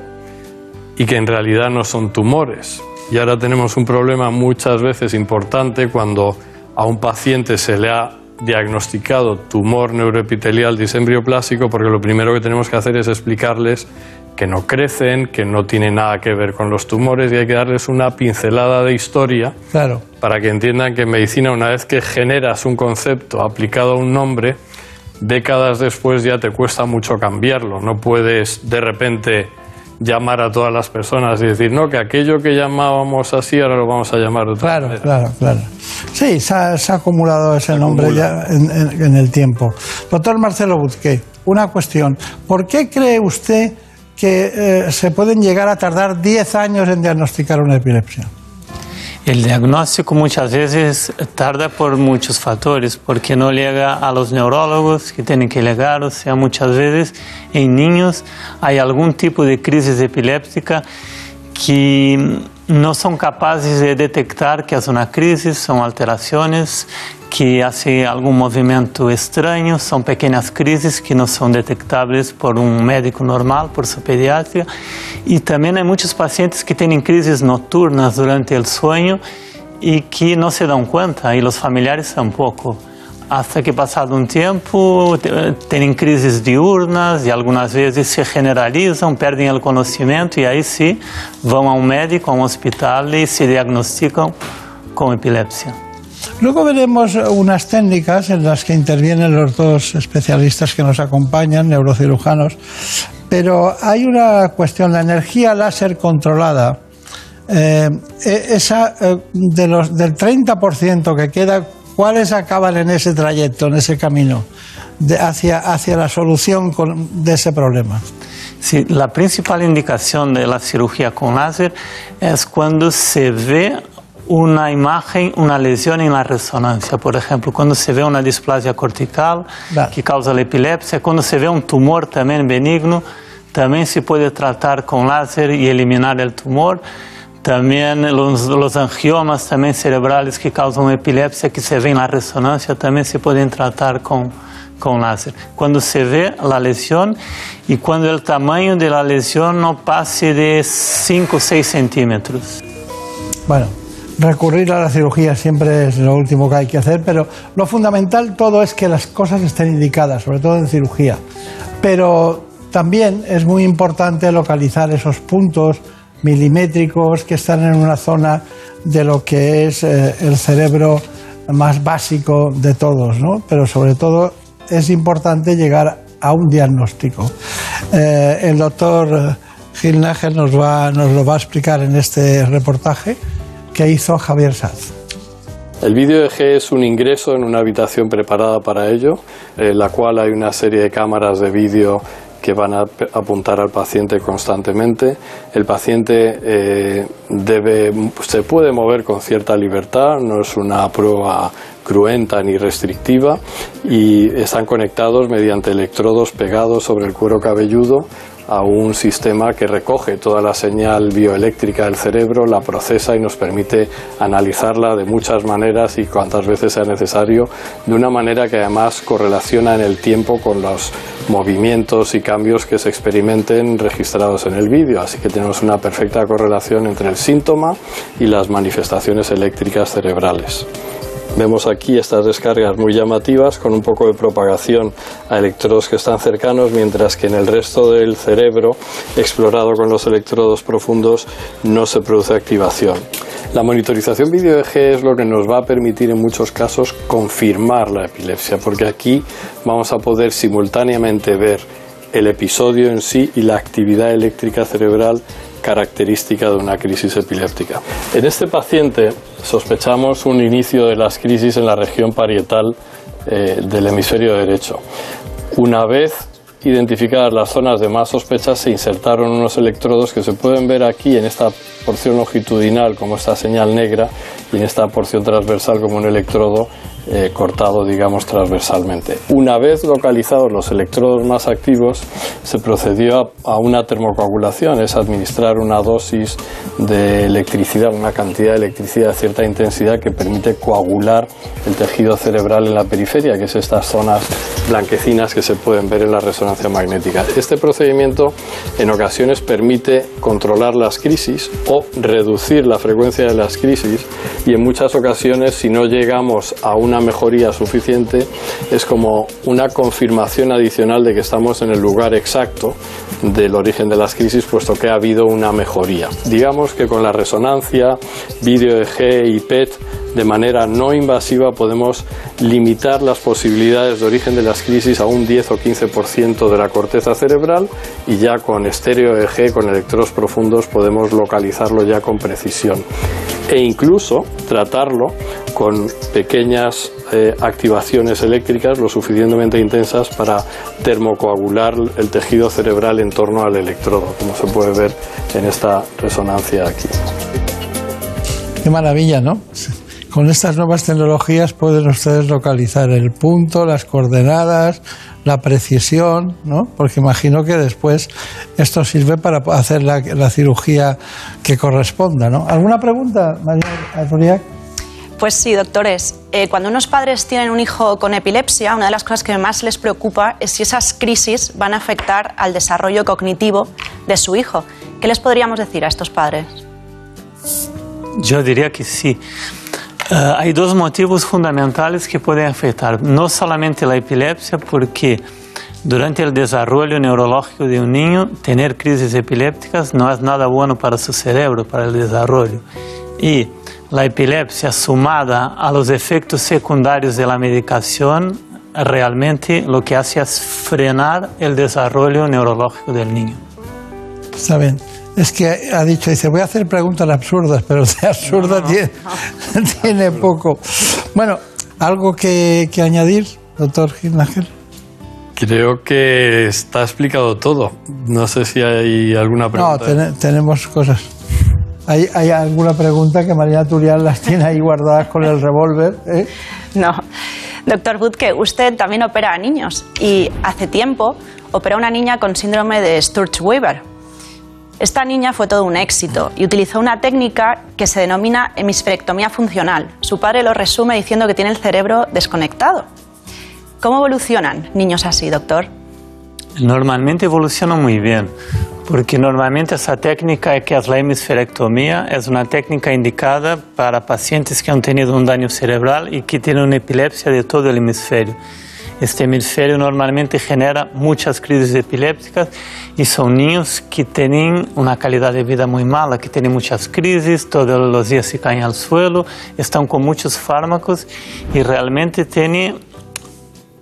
y que en realidad no son tumores. Y ahora tenemos un problema muchas veces importante cuando a un paciente se le ha diagnosticado tumor neuroepitelial disembrioplásico, porque lo primero que tenemos que hacer es explicarles que no crecen, que no tienen nada que ver con los tumores y hay que darles una pincelada de historia Claro. para que entiendan que en medicina una vez que generas un concepto aplicado a un nombre, décadas después ya te cuesta mucho cambiarlo. No puedes de repente llamar a todas las personas y decir, no, que aquello que llamábamos así ahora lo vamos a llamar de otra Claro, manera. claro, claro. Sí, se ha, se ha acumulado ese nombre ya en, en- en el tiempo. Doctor Marcelo Buzqué, una cuestión. ¿Por qué cree usted que eh, se pueden llegar a tardar 10 años en diagnosticar una epilepsia? El diagnóstico muchas veces tarda por muchos factores, porque no llega a los neurólogos que tienen que llegar, o sea, muchas veces en niños. Hay algún tipo de crisis epiléptica que no son capaces de detectar que es una crisis, son alteraciones que hace algún movimiento extraño, son pequeñas crisis que no son detectables por un médico normal, por su pediatría. Y también hay muchos pacientes que tienen crisis nocturnas durante el sueño y que no se dan cuenta, y los familiares tampoco. Hasta que pasado un tiempo tienen crisis diurnas y algunas veces se generalizan, pierden el conocimiento y ahí sí van a un médico, a un hospital y se diagnostican con epilepsia. Luego veremos unas técnicas en las que intervienen los dos especialistas que nos acompañan, neurocirujanos, pero hay una cuestión, la energía láser controlada, eh, e- esa eh, de los, del 30% que queda, ¿cuáles acaban en ese trayecto, en ese camino, de- hacia, hacia la solución con- de ese problema? Sí, la principal indicación de la cirugía con láser es cuando se ve una imagen, una lesión en la resonancia. Por ejemplo, cuando se ve una displasia cortical que causa la epilepsia, cuando se ve un tumor también benigno, también se puede tratar con láser y eliminar el tumor. También los, los angiomas también cerebrales que causan epilepsia, que se ven en la resonancia, también se pueden tratar con, con láser. Cuando se ve la lesión y cuando el tamaño de la lesión no pase de 5 o 6 centímetros. Bueno, recurrir a la cirugía siempre es lo último que hay que hacer, pero lo fundamental todo es que las cosas estén indicadas, sobre todo en cirugía. Pero también es muy importante localizar esos puntos milimétricos que están en una zona de lo que es eh, el cerebro más básico de todos, ¿no? Pero sobre todo es importante llegar a un diagnóstico. Eh, el doctor Gil nos, va, nos lo va a explicar en este reportaje que hizo Javier Saz. El vídeo EG es un ingreso en una habitación preparada para ello, en la cual hay una serie de cámaras de vídeo que van a apuntar al paciente constantemente. El paciente eh, debe, se puede mover con cierta libertad, no es una prueba cruenta ni restrictiva y están conectados mediante electrodos pegados sobre el cuero cabelludo a un sistema que recoge toda la señal bioeléctrica del cerebro, la procesa y nos permite analizarla de muchas maneras y cuantas veces sea necesario, de una manera que además correlaciona en el tiempo con los movimientos y cambios que se experimenten registrados en el vídeo. Así que tenemos una perfecta correlación entre el síntoma y las manifestaciones eléctricas cerebrales. Vemos aquí estas descargas muy llamativas con un poco de propagación a electrodos que están cercanos, mientras que en el resto del cerebro, explorado con los electrodos profundos, no se produce activación. La monitorización video EG es lo que nos va a permitir en muchos casos confirmar la epilepsia, porque aquí vamos a poder simultáneamente ver el episodio en sí y la actividad eléctrica cerebral característica de una crisis epiléptica. En este paciente sospechamos un inicio de las crisis en la región parietal eh, del hemisferio derecho. Una vez identificadas las zonas de más sospecha, se insertaron unos electrodos que se pueden ver aquí en esta porción longitudinal como esta señal negra y en esta porción transversal como un electrodo eh, cortado, digamos, transversalmente. Una vez localizados los electrodos más activos, se procedió a, una termocoagulación, es administrar una dosis de electricidad, una cantidad de electricidad de cierta intensidad que permite coagular el tejido cerebral en la periferia, que es estas zonas blanquecinas que se pueden ver en la resonancia magnética. Este procedimiento en ocasiones permite controlar las crisis o reducir la frecuencia de las crisis y en muchas ocasiones si no llegamos a una mejoría suficiente es como una confirmación adicional de que estamos en el lugar exacto del origen de las crisis puesto que ha habido una mejoría. Digamos que con la resonancia, vídeo EG y PET de manera no invasiva podemos limitar las posibilidades de origen de las crisis a un 10 o 15% de la corteza cerebral y ya con estéreo EG, con electrodos profundos, podemos localizarlo ya con precisión e incluso tratarlo con pequeñas eh, activaciones eléctricas lo suficientemente intensas para termocoagular el tejido cerebral en torno al electrodo, como se puede ver en esta resonancia aquí. Qué maravilla, ¿no? Con estas nuevas tecnologías pueden ustedes localizar el punto, las coordenadas, la precisión, ¿no? Porque imagino que después esto sirve para hacer la, la cirugía que corresponda, ¿no? ¿Alguna pregunta, María Azuriac? Pues sí, doctores. Eh, cuando unos padres tienen un hijo con epilepsia, una de las cosas que más les preocupa es si esas crisis van a afectar al desarrollo cognitivo de su hijo. ¿Qué les podríamos decir a estos padres? Yo diría que sí. Uh, hay dos motivos fundamentales que pueden afectar, no solamente la epilepsia, porque durante el desarrollo neurológico de un niño, tener crisis epilépticas no es nada bueno para su cerebro, para el desarrollo. Y la epilepsia sumada a los efectos secundarios de la medicación, realmente lo que hace es frenar el desarrollo neurológico del niño. Está bien. Es que ha dicho, dice, voy a hacer preguntas absurdas, pero de absurda No, no. Tiene, tiene poco. Bueno, ¿algo que, que añadir, doctor Gilnángel? Creo que está explicado todo. No sé si hay alguna No, pregunta. ten- tenemos cosas. ¿Hay, ¿Hay alguna pregunta que María Turial las tiene ahí guardadas con el revólver? eh? No. Doctor Budke, usted también opera a niños y hace tiempo operó a una niña con síndrome de Sturge-Weber. Esta niña fue todo un éxito y utilizó una técnica que se denomina hemisferectomía funcional. Su padre lo resume diciendo que tiene el cerebro desconectado. ¿Cómo evolucionan niños así, doctor? Normalmente evoluciona muy bien, porque normalmente esa técnica que es la hemisferectomía es una técnica indicada para pacientes que han tenido un daño cerebral y que tienen una epilepsia de todo el hemisferio. Este hemisferio normalmente genera muchas crisis epilépticas y son niños que tienen una calidad de vida muy mala, que tienen muchas crisis, todos los días se caen al suelo, están con muchos fármacos y realmente tienen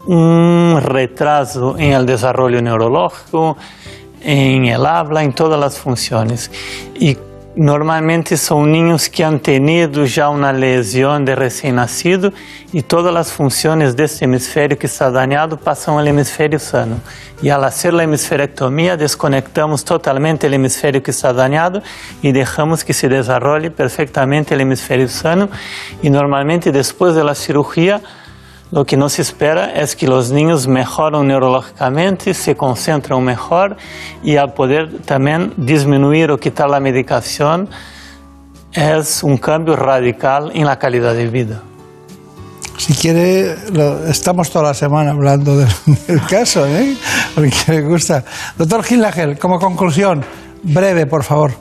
un retraso en el desarrollo neurológico, en el habla, en todas las funciones. Y normalmente son niños que han tenido ya una lesión de recién nacido y todas las funciones de este hemisferio que está dañado pasan al hemisferio sano. Y al hacer la hemisferectomía desconectamos totalmente el hemisferio que está dañado y dejamos que se desarrolle perfectamente el hemisferio sano. Y normalmente después de la cirugía lo que no se espera es que los niños mejoran neurológicamente, se concentran mejor y al poder también disminuir o quitar la medicación es un cambio radical en la calidad de vida. Si quiere, estamos toda la semana hablando del, caso, ¿eh? porque me gusta. Doctor Gilnángel, como conclusión, breve, por favor.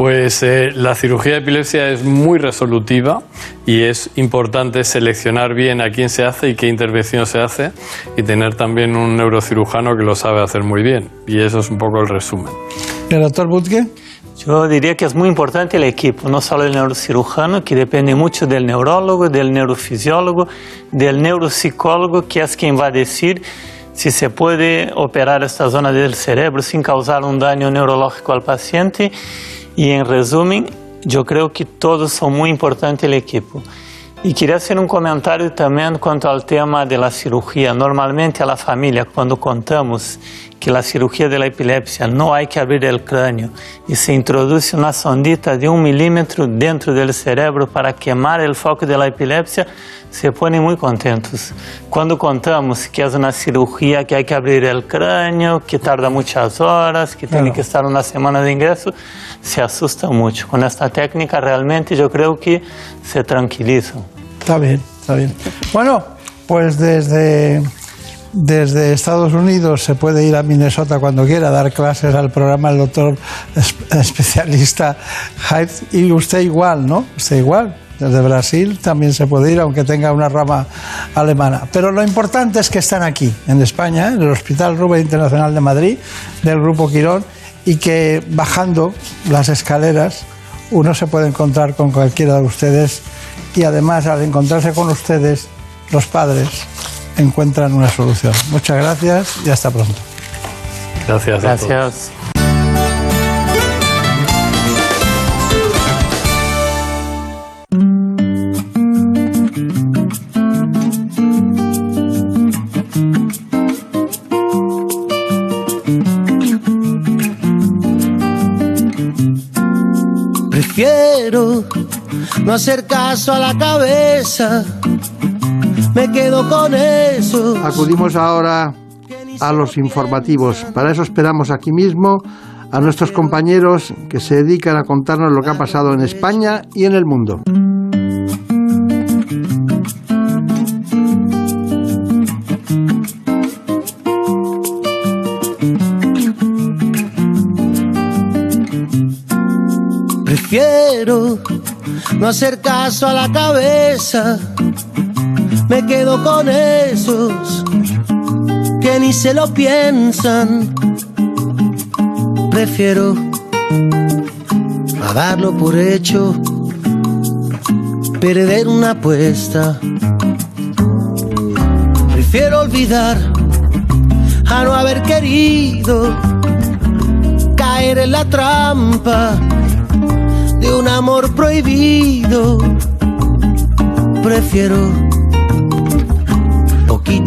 Pues eh, la cirugía de epilepsia es muy resolutiva y es importante seleccionar bien a quién se hace y qué intervención se hace y tener también un neurocirujano que lo sabe hacer muy bien. Y eso es un poco el resumen. ¿El doctor Butke? Yo diría que es muy importante el equipo, no solo el neurocirujano, que depende mucho del neurólogo, del neurofisiólogo, del neuropsicólogo, que es quien va a decir si se puede operar esta zona del cerebro sin causar un daño neurológico al paciente. Y en resumen, yo creo que todos son muy importantes el equipo. Y quería hacer un comentario también cuanto al tema de la cirugía. Normalmente a la familia, cuando contamos que la cirugía de la epilepsia no hay que abrir el cráneo y se introduce una sondita de un milímetro dentro del cerebro para quemar el foco de la epilepsia, se ponen muy contentos. Cuando contamos que es una cirugía que hay que abrir el cráneo, que tarda muchas horas, que tiene Claro. que estar una semana de ingreso, se asustan mucho. Con esta técnica realmente yo creo que se tranquilizan. Está bien, está bien. Bueno, pues desde, desde Estados Unidos se puede ir a Minnesota cuando quiera a dar clases al programa el doctor es- especialista Hyde. Y usted igual, ¿no? Usted igual. Desde Brasil también se puede ir, aunque tenga una rama alemana. Pero lo importante es que están aquí, en España, en el Hospital Rubén Internacional de Madrid, del Grupo Quirón, y que bajando las escaleras uno se puede encontrar con cualquiera de ustedes y además al encontrarse con ustedes, los padres encuentran una solución. Muchas gracias y hasta pronto. Gracias. Gracias. Prefiero no hacer caso a la cabeza. Me quedo con eso. Acudimos ahora a los informativos. Para eso esperamos aquí mismo a nuestros compañeros que se dedican a contarnos lo que ha pasado en España y en el mundo. Prefiero no hacer caso a la cabeza. Me quedo con esos que ni se lo piensan. Prefiero a darlo por hecho, perder una apuesta. Prefiero olvidar a no haber querido caer en la trampa de un amor prohibido. Prefiero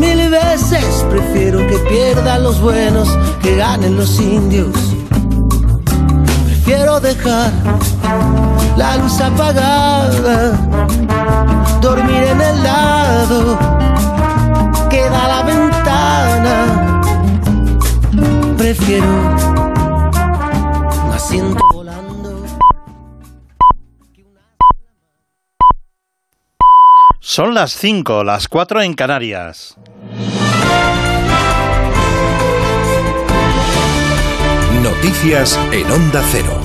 Mil veces prefiero que pierdan los buenos que ganen los indios. Prefiero dejar la luz apagada, dormir en el lado que da la ventana. Prefiero un asiento volando. Son las 5, las 4 en Canarias. Noticias en Onda Cero.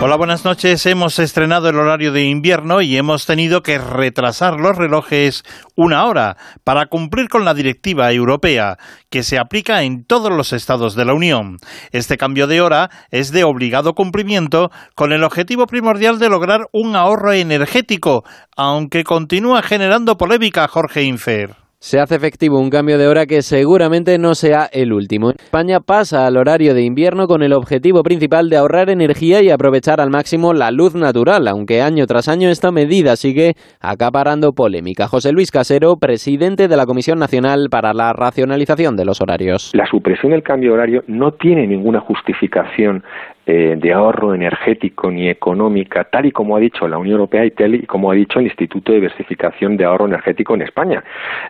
Hola, buenas noches. Hemos estrenado el horario de invierno y hemos tenido que retrasar los relojes una hora para cumplir con la directiva europea que se aplica en todos los estados de la Unión. Este cambio de hora es de obligado cumplimiento con el objetivo primordial de lograr un ahorro energético, aunque continúa generando polémica Jorge Infer. Se hace efectivo un cambio de hora que seguramente no sea el último. España pasa al horario de invierno con el objetivo principal de ahorrar energía y aprovechar al máximo la luz natural, aunque año tras año esta medida sigue acaparando polémica. José Luis Casero, presidente de la Comisión Nacional para la Racionalización de los Horarios. La supresión del cambio de horario no tiene ninguna justificación eh, de ahorro energético ni económica, tal y como ha dicho la Unión Europea y tal y como ha dicho el Instituto de Diversificación de Ahorro Energético en España.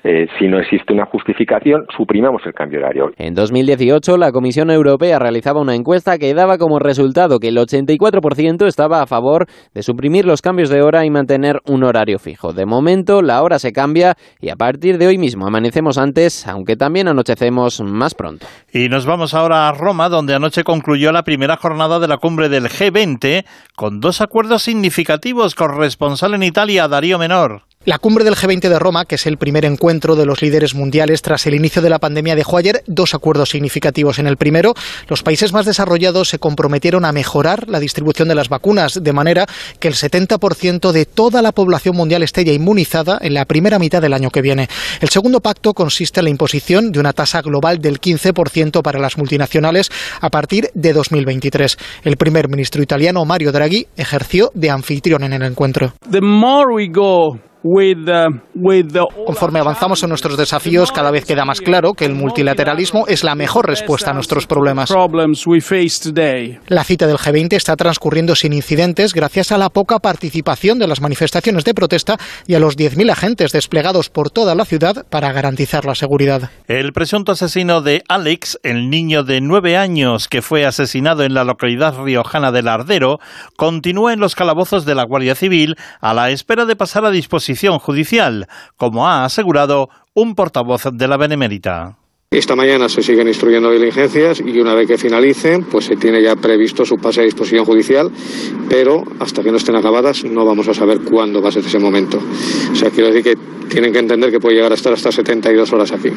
Eh, si no existe una justificación, suprimamos el cambio horario. En 2018, la Comisión Europea realizaba una encuesta que daba como resultado que el 84% estaba a favor de suprimir los cambios de hora y mantener un horario fijo. De momento, la hora se cambia y a partir de hoy mismo amanecemos antes, aunque también anochecemos más pronto. Y nos vamos ahora a Roma, donde anoche concluyó la primera jornada de la cumbre del G20 con dos acuerdos significativos. Corresponsal en Italia, Darío Menor. La cumbre del G20 de Roma, que es el primer encuentro de los líderes mundiales tras el inicio de la pandemia, dejó ayer dos acuerdos significativos. En el primero, los países más desarrollados se comprometieron a mejorar la distribución de las vacunas, de manera que el 70% de toda la población mundial esté ya inmunizada en la primera mitad del año que viene. El segundo pacto consiste en la imposición de una tasa global del 15% para las multinacionales a partir de 2023. El primer ministro italiano, Mario Draghi, ejerció de anfitrión en el encuentro. Conforme avanzamos en nuestros desafíos, cada vez queda más claro que el multilateralismo es la mejor respuesta a nuestros problemas. La cita del G20 está transcurriendo sin incidentes gracias a la poca participación de las manifestaciones de protesta y a los 10.000 agentes desplegados por toda la ciudad para garantizar la seguridad. El presunto asesino de Alex, el niño de nueve años que fue asesinado en la localidad riojana de Lardero, continúa en los calabozos de la Guardia Civil a la espera de pasar a disposición judicial, como ha asegurado un portavoz de la Benemérita. Esta mañana se siguen instruyendo diligencias y una vez que finalicen, pues se tiene ya previsto su pase a disposición judicial, pero hasta que no estén acabadas no vamos a saber cuándo va a ser ese momento. O sea, quiero decir que tienen que entender que puede llegar a estar hasta 72 horas aquí.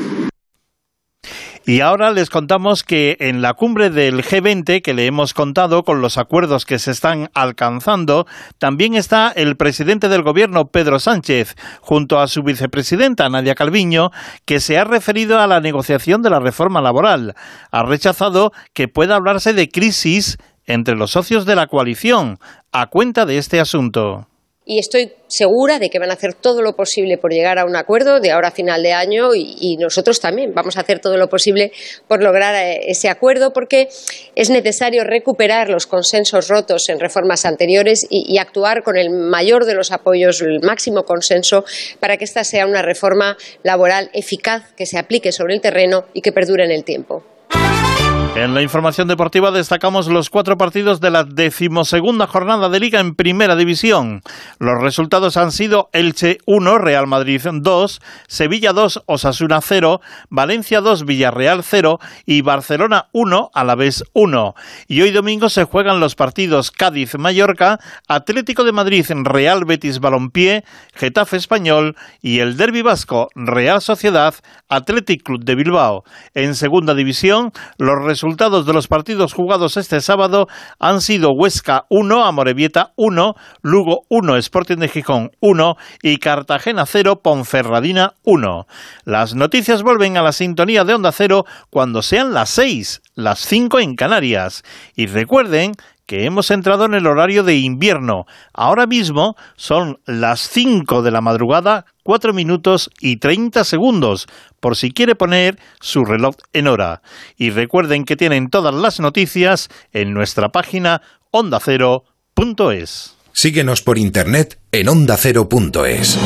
Y ahora les contamos que en la cumbre del G20 que le hemos contado con los acuerdos que se están alcanzando, también está el presidente del gobierno, Pedro Sánchez, junto a su vicepresidenta, Nadia Calviño, que se ha referido a la negociación de la reforma laboral. Ha rechazado que pueda hablarse de crisis entre los socios de la coalición a cuenta de este asunto y estoy segura de que van a hacer todo lo posible por llegar a un acuerdo de ahora a final de año y, nosotros también vamos a hacer todo lo posible por lograr eh, ese acuerdo porque es necesario recuperar los consensos rotos en reformas anteriores y, y actuar con el mayor de los apoyos, el máximo consenso para que esta sea una reforma laboral eficaz que se aplique sobre el terreno y que perdure en el tiempo. En la información deportiva destacamos los cuatro partidos de la decimosegunda jornada de Liga en Primera División. Los resultados han sido Elche 1, Real Madrid 2, Sevilla 2, Osasuna 0, Valencia 2, Villarreal 0 y Barcelona 1, Alavés 1. Y hoy domingo se juegan los partidos Cádiz-Mallorca, Atlético de Madrid, Real Betis Balompié, Getafe Español y el Derby Vasco, Real Sociedad, Athletic Club de Bilbao. En Segunda División, los resultados resultados de los partidos jugados este sábado han sido Huesca 1, Amorebieta 1, Lugo 1, Sporting de Gijón 1 y Cartagena 0, Ponferradina 1. Las noticias vuelven a la sintonía de Onda Cero cuando sean las 6, las 5 en Canarias. Y recuerden que hemos entrado en el horario de invierno. Ahora mismo son las 5 de la madrugada, 4 minutos y 30 segundos, por si quiere poner su reloj en hora. Y recuerden que tienen todas las noticias en nuestra página ondacero.es. Síguenos por internet en ondacero.es.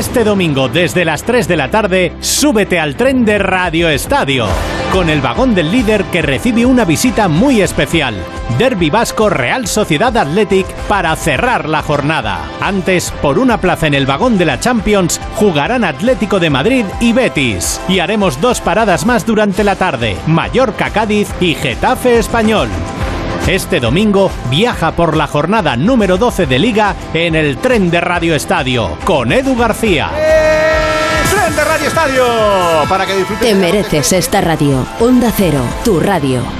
Este domingo desde las 3 de la tarde, súbete al tren de Radio Estadio, con el vagón del líder que recibe una visita muy especial. Derby Vasco Real Sociedad Athletic para cerrar la jornada. Antes, por una plaza en el vagón de la Champions, jugarán Atlético de Madrid y Betis. Y haremos dos paradas más durante la tarde, Mallorca Cádiz y Getafe Español. Este domingo viaja por la jornada número 12 de Liga en el tren de Radio Estadio con Edu García. ¡Tren de Radio Estadio! Para que disfrutes. Te mereces esta radio. Onda Cero, tu radio.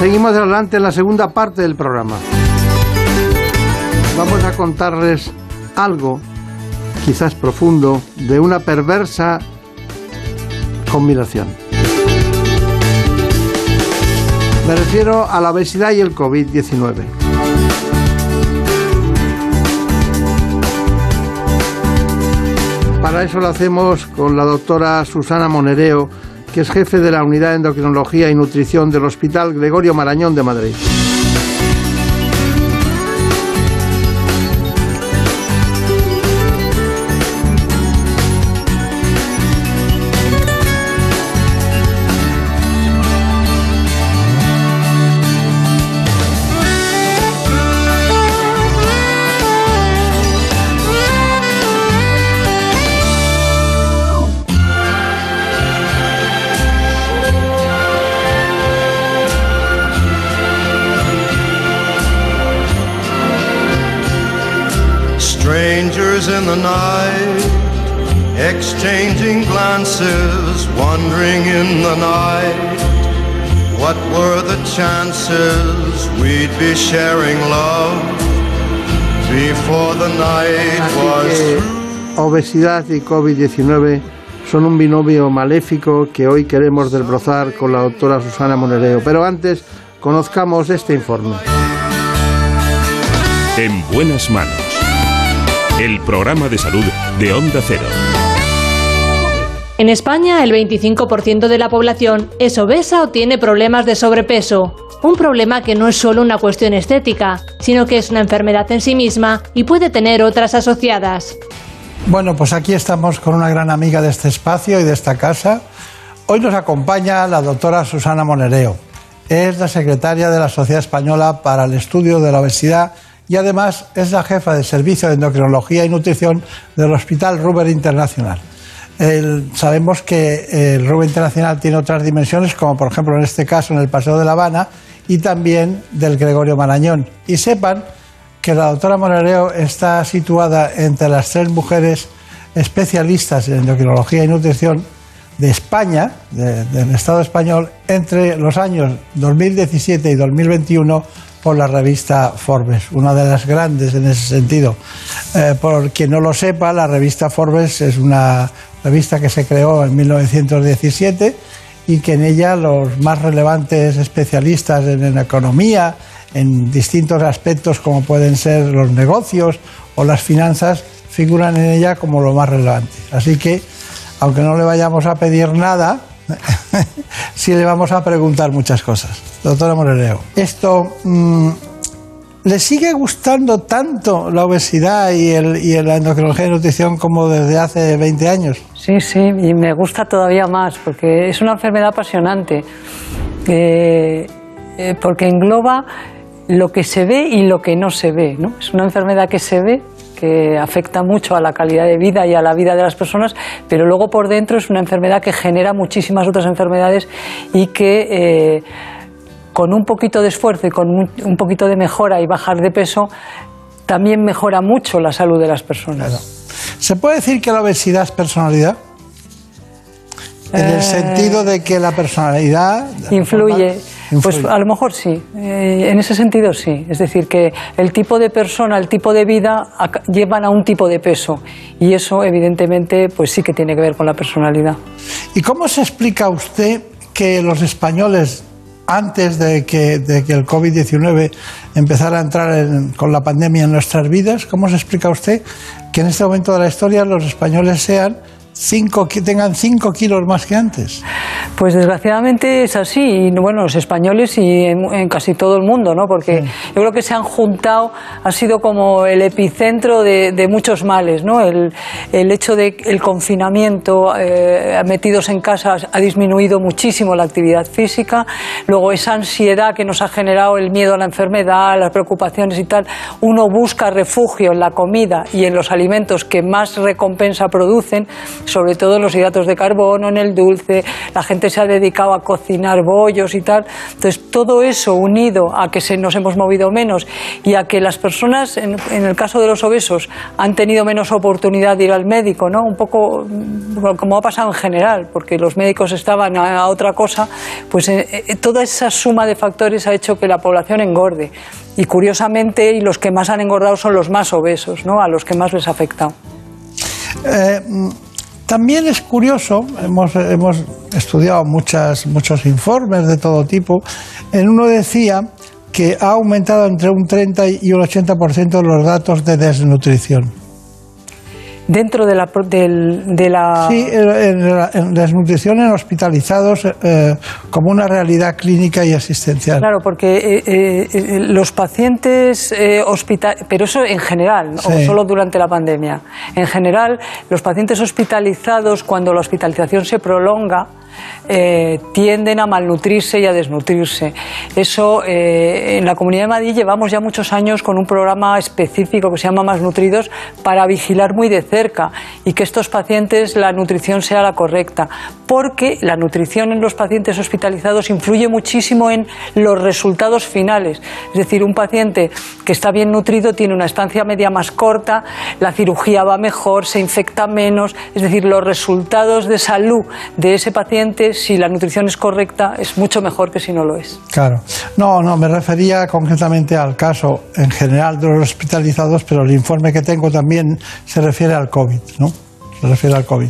Seguimos adelante en la segunda parte del programa. Vamos a contarles algo, quizás profundo, de una perversa combinación. Me refiero a la obesidad y el COVID-19. Para eso lo hacemos con la doctora Susana Monereo, que es jefe de la Unidad de Endocrinología y Nutrición del Hospital Gregorio Marañón de Madrid. Strangers in the night, exchanging glances, wandering in the night. What were the chances we'd be sharing love before the night was through? Obesidad y COVID-19 son un binomio maléfico que hoy queremos desbrozar con la doctora Susana Monereo. Pero antes, conozcamos este informe. En buenas manos. El programa de salud de Onda Cero. En España, el 25% de la población es obesa o tiene problemas de sobrepeso. Un problema que no es solo una cuestión estética, sino que es una enfermedad en sí misma y puede tener otras asociadas. Bueno, pues aquí estamos con una gran amiga de este espacio y de esta casa. Hoy nos acompaña la doctora Susana Monereo. Es la secretaria de la Sociedad Española para el Estudio de la Obesidad y además es la jefa del Servicio de Endocrinología y Nutrición del Hospital Ruber Internacional. Sabemos que el Ruber Internacional tiene otras dimensiones, como por ejemplo en este caso en el Paseo de La Habana y también del Gregorio Marañón. Y sepan que la doctora Monereo está situada entre las tres mujeres especialistas en endocrinología y nutrición de España, de- del Estado español, entre los años 2017 y 2021 por la revista Forbes, una de las grandes en ese sentido. Eh, por quien no lo sepa, la revista Forbes es una revista que se creó en 1917 y que en ella los más relevantes especialistas en, en economía, en distintos aspectos como pueden ser los negocios o las finanzas, figuran en ella como lo más relevante. Así que, aunque no le vayamos a pedir nada, sí le vamos a preguntar muchas cosas. Doctora Moreleo, esto, mm, ¿le sigue gustando tanto la obesidad y, el, la endocrinología y nutrición como desde hace 20 años? Sí, sí, y me gusta todavía más porque es una enfermedad apasionante, eh, eh, porque engloba lo que se ve y lo que no se ve. ¿no? Es una enfermedad que se ve, que afecta mucho a la calidad de vida y a la vida de las personas, pero luego por dentro es una enfermedad que genera muchísimas otras enfermedades y que eh, con un poquito de esfuerzo y con un, poquito de mejora y bajar de peso también mejora mucho la salud de las personas. ¿Se puede decir que la obesidad es personalidad? En el Eh, sentido de que la personalidad Influye. Pues a lo mejor sí, Eh, en ese sentido sí. Es decir, que el tipo de persona, el tipo de vida llevan a un tipo de peso y eso evidentemente pues sí que tiene que ver con la personalidad. ¿Y cómo se explica usted que los españoles, antes de que, de que el COVID-19 empezara a entrar en- con la pandemia en nuestras vidas, cómo se explica usted que en este momento de la historia los españoles sean cinco, que tengan 5 kilos más que antes. Pues desgraciadamente es así, y bueno, los españoles y en, casi todo el mundo, ¿no? Porque yo creo que se han juntado, ha sido como el epicentro de, muchos males, ¿no? El, el hecho de el confinamiento, eh, metidos en casa, ha disminuido muchísimo la actividad física, luego esa ansiedad que nos ha generado el miedo a la enfermedad, las preocupaciones y tal, uno busca refugio en la comida y en los alimentos que más recompensa producen, sobre todo los hidratos de carbono, en el dulce, la gente se ha dedicado a cocinar bollos y tal. Entonces, todo eso unido a que nos hemos movido menos y a que las personas, en, el caso de los obesos, han tenido menos oportunidad de ir al médico, ¿no? Un poco como ha pasado en general, porque los médicos estaban a, otra cosa, pues eh, eh, toda esa suma de factores ha hecho que la población engorde. Y curiosamente, y los que más han engordado son los más obesos, ¿no? A los que más les ha afectado. Eh, también es curioso, hemos, hemos estudiado muchos informes de todo tipo, en uno decía que ha aumentado entre un 30 y un 80% los datos de desnutrición dentro de la... De, la... Sí, en, desnutrición en hospitalizados eh, como una realidad clínica y asistencial. Claro, porque eh, eh, los pacientes hospital, pero eso en general, o solo durante la pandemia. En general, los pacientes hospitalizados, cuando la hospitalización se prolonga, eh, tienden a malnutrirse y a desnutrirse. Eso eh, en la Comunidad de Madrid llevamos ya muchos años con un programa específico que se llama Más Nutridos para vigilar muy de cerca y que estos pacientes la nutrición sea la correcta, porque la nutrición en los pacientes hospitalizados influye muchísimo en los resultados finales. Es decir, un paciente que está bien nutrido tiene una estancia media más corta, la cirugía va mejor, se infecta menos, es decir, los resultados de salud de ese paciente si la nutrición es correcta, es mucho mejor que si no lo es. Claro. No, no, me refería concretamente al caso en general de los hospitalizados, pero el informe que tengo también se refiere al COVID, ¿no? Se refiere al COVID.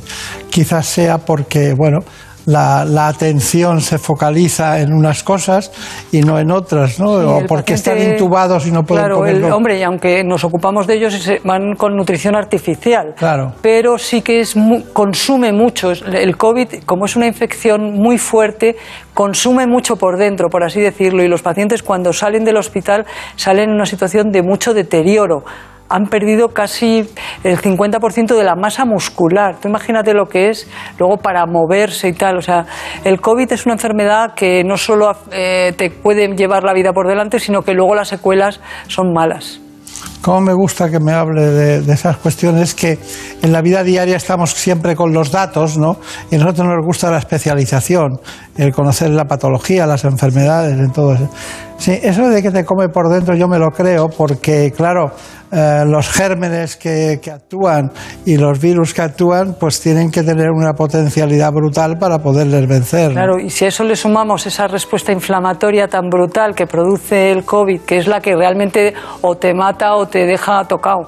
Quizás sea porque, bueno, la, atención se focaliza en unas cosas y no en otras, ¿no? o porque están intubados y no pueden claro, comer. El, hombre, y aunque nos ocupamos de ellos, van con nutrición artificial. Claro. Pero sí que es consume mucho. El COVID, como es una infección muy fuerte, consume mucho por dentro, por así decirlo, y los pacientes cuando salen del hospital salen en una situación de mucho deterioro han perdido casi el 50% de la masa muscular. Tú imagínate lo que es luego para moverse y tal. O sea, el COVID es una enfermedad que no solo eh, te puede llevar la vida por delante, sino que luego las secuelas son malas. Cómo me gusta que me hable de, esas cuestiones que en la vida diaria estamos siempre con los datos, ¿no? Y a nosotros nos gusta la especialización, el conocer la patología, las enfermedades, en todo eso. Sí, eso de que te come por dentro yo me lo creo porque, claro, eh, los gérmenes que, actúan y los virus que actúan, pues tienen que tener una potencialidad brutal para poderles vencer. Claro, y si a eso le sumamos esa respuesta inflamatoria tan brutal que produce el COVID, que es la que realmente o te mata o te deja tocado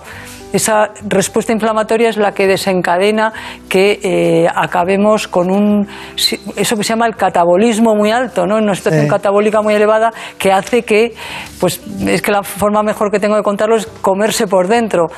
esa respuesta inflamatoria es la que desencadena que eh, acabemos con un eso que se llama el catabolismo muy alto, ¿no? Una situación catabólica muy elevada que hace que, pues es que la forma mejor que tengo de contarlo es comerse por dentro.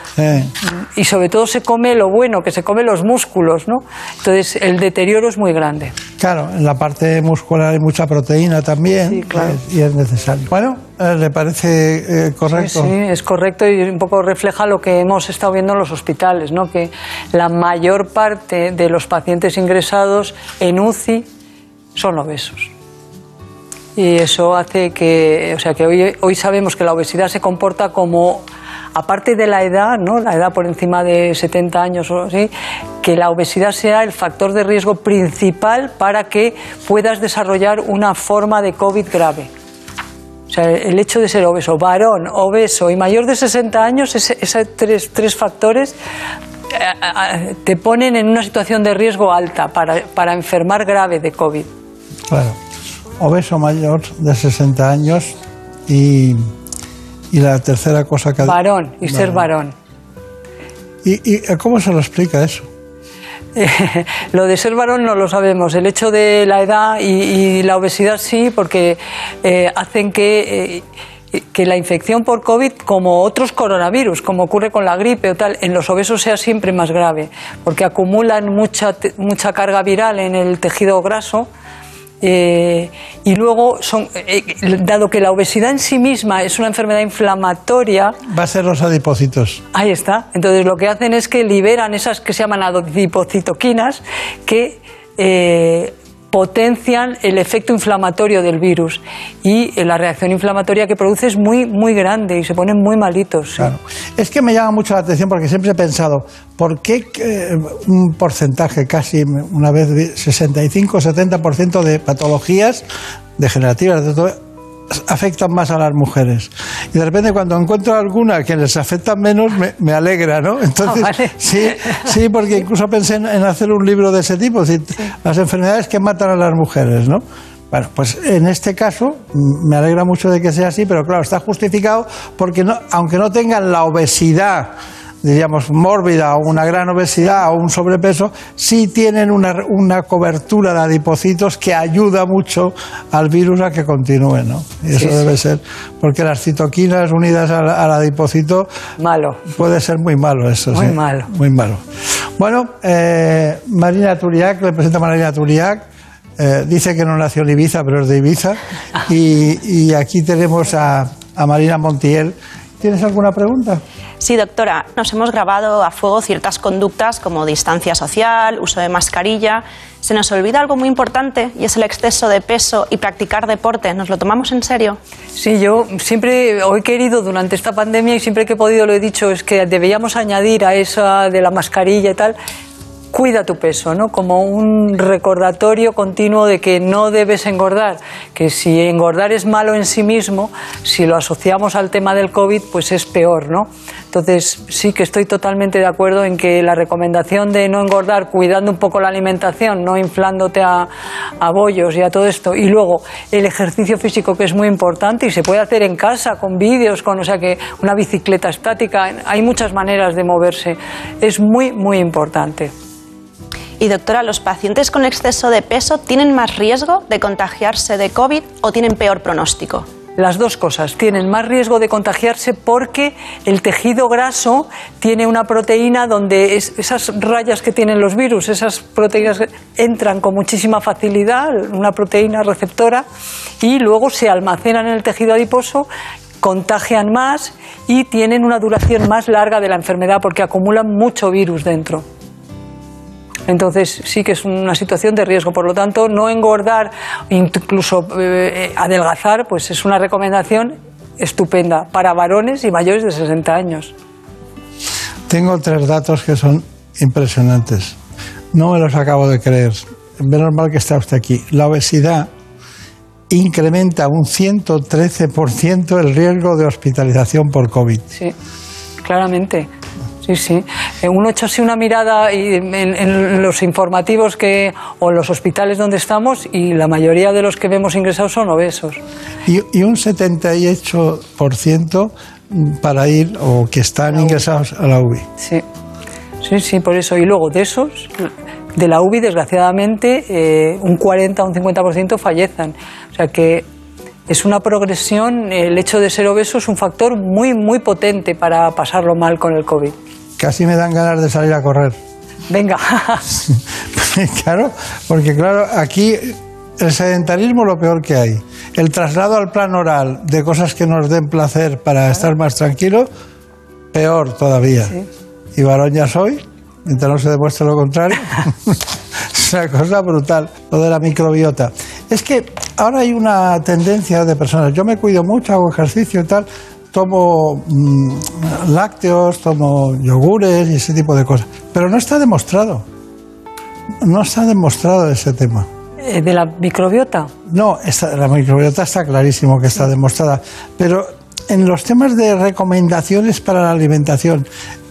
Y sobre todo se come lo bueno, que se come los músculos, ¿no? Entonces el deterioro es muy grande. Claro, en la parte muscular hay mucha proteína también y es necesario. Bueno, eh, ¿le parece eh, correcto? Sí, es correcto y un poco refleja lo que hemos estado viendo en los hospitales, ¿no? que la mayor parte de los pacientes ingresados en UCI son obesos. Y eso hace que, o sea, que hoy, hoy sabemos que la obesidad se comporta como aparte de la edad, ¿no? la edad por encima de 70 años o así, que la obesidad sea el factor de riesgo principal para que puedas desarrollar una forma de COVID grave. O sea, el hecho de ser obeso, varón, obeso y mayor de 60 años, esos tres, tres factores eh, eh, te ponen en una situación de riesgo alta para, para enfermar grave de COVID. Claro. Obeso mayor de 60 años y y la tercera cosa que... Varón, y ser varón. ¿Y, ¿Y, cómo se lo explica eso? lo de ser varón no lo sabemos. El hecho de la edad y, la obesidad sí, porque eh, hacen que... Eh, que la infección por COVID, como otros coronavirus, como ocurre con la gripe o tal, en los obesos sea siempre más grave, porque acumulan mucha, mucha carga viral en el tejido graso. Eh, y luego, son, eh, dado que la obesidad en sí misma es una enfermedad inflamatoria, Va a ser los adipocitos. Ahí está. Entonces lo que hacen es que liberan esas que se llaman adipocitoquinas que eh, potencian el efecto inflamatorio del virus y eh, la reacción inflamatoria que produce es muy muy grande y se ponen muy malitos. Claro. Es que me llama mucho la atención porque siempre he pensado, ¿por qué eh, un porcentaje, casi una vez vi 65-70% de patologías degenerativas de todo, afectan más a las mujeres? Y de repente cuando encuentro alguna que les afecta menos, me, me alegra, ¿no? Entonces, Ah, vale. sí, sí, porque incluso pensé en, en hacer un libro de ese tipo, es decir, las enfermedades que matan a las mujeres, ¿no? Bueno, pues en este caso mm, me alegra mucho de que sea así, pero claro, está justificado porque no, aunque no tengan la obesidad, diríamos, mórbida o una gran obesidad o un sobrepeso, sí tienen una, una cobertura de adipocitos que ayuda mucho al virus a que continúe, ¿no? Y eso Sí, sí. debe ser, porque las citoquinas unidas al, al adipocito Malo. puede ser muy malo eso, Muy sí. malo. Muy malo. Bueno, eh, Marina Turiac, le presenta a Marina Turiac. eh, dice que no nació en Ibiza, pero es de Ibiza. Y, y aquí tenemos a, a Marina Montiel. ¿Tienes alguna pregunta? Sí, doctora, nos hemos grabado a fuego ciertas conductas como distancia social, uso de mascarilla. Se nos olvida algo muy importante y es el exceso de peso y practicar deporte. ¿Nos lo tomamos en serio? Sí, yo siempre he querido durante esta pandemia y siempre que he podido lo he dicho, es que deberíamos añadir a esa de la mascarilla y tal, cuida tu peso, ¿no? Como un recordatorio continuo de que no debes engordar, que si engordar es malo en sí mismo, si lo asociamos al tema del COVID, pues es peor, ¿no? Entonces sí que estoy totalmente de acuerdo en que la recomendación de no engordar, cuidando un poco la alimentación, no inflándote a, a bollos y a todo esto, y luego el ejercicio físico que es muy importante y se puede hacer en casa con vídeos, con o sea que una bicicleta estática, hay muchas maneras de moverse, es muy muy importante. Y doctora, ¿los pacientes con exceso de peso tienen más riesgo de contagiarse de COVID o tienen peor pronóstico? Las dos cosas. Tienen más riesgo de contagiarse porque el tejido graso tiene una proteína donde es- esas rayas que tienen los virus, esas proteínas entran con muchísima facilidad, una proteína receptora, y luego se almacenan en el tejido adiposo contagian más y tienen una duración más larga de la enfermedad porque acumulan mucho virus dentro. Entonces sí que es una situación de riesgo. Por lo tanto, no engordar, incluso eh, adelgazar, pues es una recomendación estupenda para varones y mayores de 60 años. Tengo tres datos que son impresionantes. No me los acabo de creer. Menos mal que está usted aquí. La obesidad incrementa un 113% el riesgo de hospitalización por COVID. Sí, claramente. Sí, sí. Eh, Uno echa así una mirada y en, en los informativos que, o en los hospitales donde estamos y la mayoría de los que vemos ingresados son obesos. Y, y un 78% para ir o que están ingresados a la UBI. Sí, sí, sí, por eso. Y luego de esos, de la UBI, desgraciadamente, eh, un 40 o un 50% fallecen. O sea que es una progresión, el hecho de ser obeso es un factor muy, muy potente para pasarlo mal con el COVID. Casi me dan ganas de salir a correr. Venga. claro, porque claro, aquí el sedentarismo lo peor que hay. El traslado al plan oral de cosas que nos den placer para estar más tranquilos, peor todavía. Y varón ya soy, mientras no se demuestre lo contrario. es una cosa brutal, lo de la microbiota. Es que ahora hay una tendencia de personas, yo me cuido mucho, hago ejercicio y tal, tomo mm, lácteos, tomo yogures y ese tipo de cosas, pero no está demostrado. No está demostrado ese tema. Eh, ¿De la microbiota? No, está- la microbiota está clarísimo que está demostrada, pero en los temas de recomendaciones para la alimentación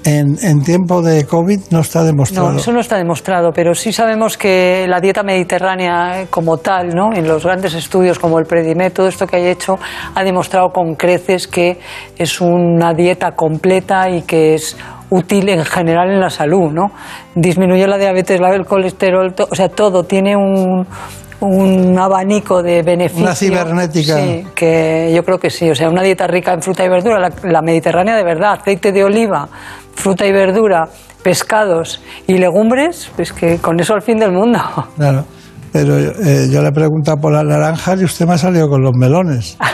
en, en tiempo de COVID no está demostrado. No, eso no está demostrado, pero sí sabemos que la dieta mediterránea como tal, ¿no? en los grandes estudios como el Predimet, todo esto que hay hecho, ha demostrado con creces que es una dieta completa y que es útil en general en la salud. ¿no? Disminuye la diabetes, la- el colesterol, to- o sea, todo tiene un, un abanico de beneficios. Una cibernética. Sí, que yo creo que sí. O sea, una dieta rica en fruta y verdura, la, la mediterránea de verdad, aceite de oliva, fruta y verdura, pescados y legumbres, pues que con eso al fin del mundo. Claro. Pero eh, yo le he preguntado por las naranjas y usted me ha salido con los melones.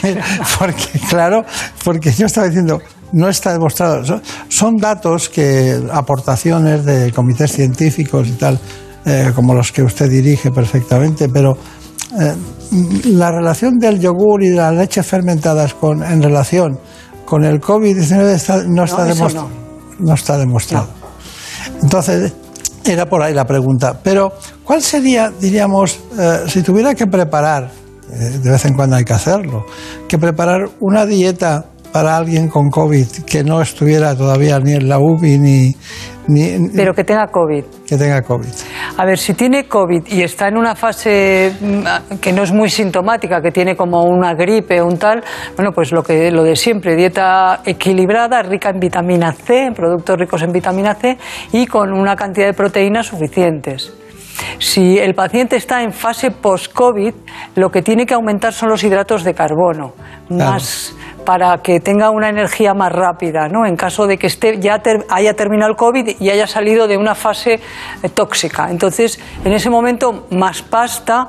porque, claro, porque yo estaba diciendo, no está demostrado. Son, son datos que, aportaciones de comités científicos y tal, eh, como los que usted dirige perfectamente, pero eh, la relación del yogur y de las leches fermentadas con, en relación con el COVID-19 está- no, está demostrado. No. está demostrado. Entonces, era por ahí la pregunta. Pero, ¿cuál sería, diríamos, eh, si tuviera que preparar, eh, de vez en cuando hay que hacerlo, que preparar una dieta para alguien con COVID que no estuviera todavía ni en la UBI ni, ni Pero que tenga COVID. que tenga COVID? A ver, si tiene COVID y está en una fase mm, que no es muy sintomática, que tiene como una gripe o un tal, bueno, pues lo, que, lo de siempre, dieta equilibrada, rica en vitamina C, en productos ricos en vitamina C y con una cantidad de proteínas suficientes. Si el paciente está en fase post-COVID, lo que tiene que aumentar son los hidratos de carbono, más para que tenga una energía más rápida, ¿no? En caso de que esté, ya haya terminado el COVID y haya salido de una fase eh, tóxica. Entonces, en ese momento, más pasta,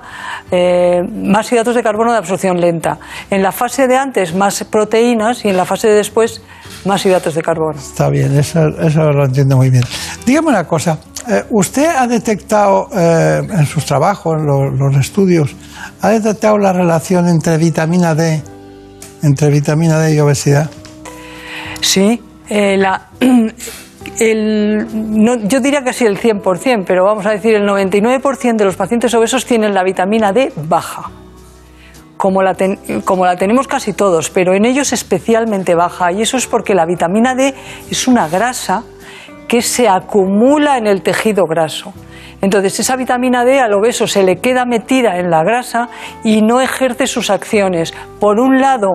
eh, más hidratos de carbono de absorción lenta. En la fase de antes, más proteínas y en la fase de después, más hidratos de carbono. Está bien, eso, lo entiendo muy bien. Dígame una cosa, eh, ¿usted ha detectado en sus trabajos, en los estudios, ha detectado la relación entre vitamina D, entre vitamina D y obesidad? Sí, eh, la, el- no- yo diría casi el 100%, pero vamos a decir el 99% de los pacientes obesos tienen la vitamina D baja. Como la, ten- como la tenemos casi todos, pero en ellos especialmente baja. Y eso es porque la vitamina D es una grasa que se acumula en el tejido graso. Entonces esa vitamina D al obeso se le queda metida en la grasa y no ejerce sus acciones. Por un lado,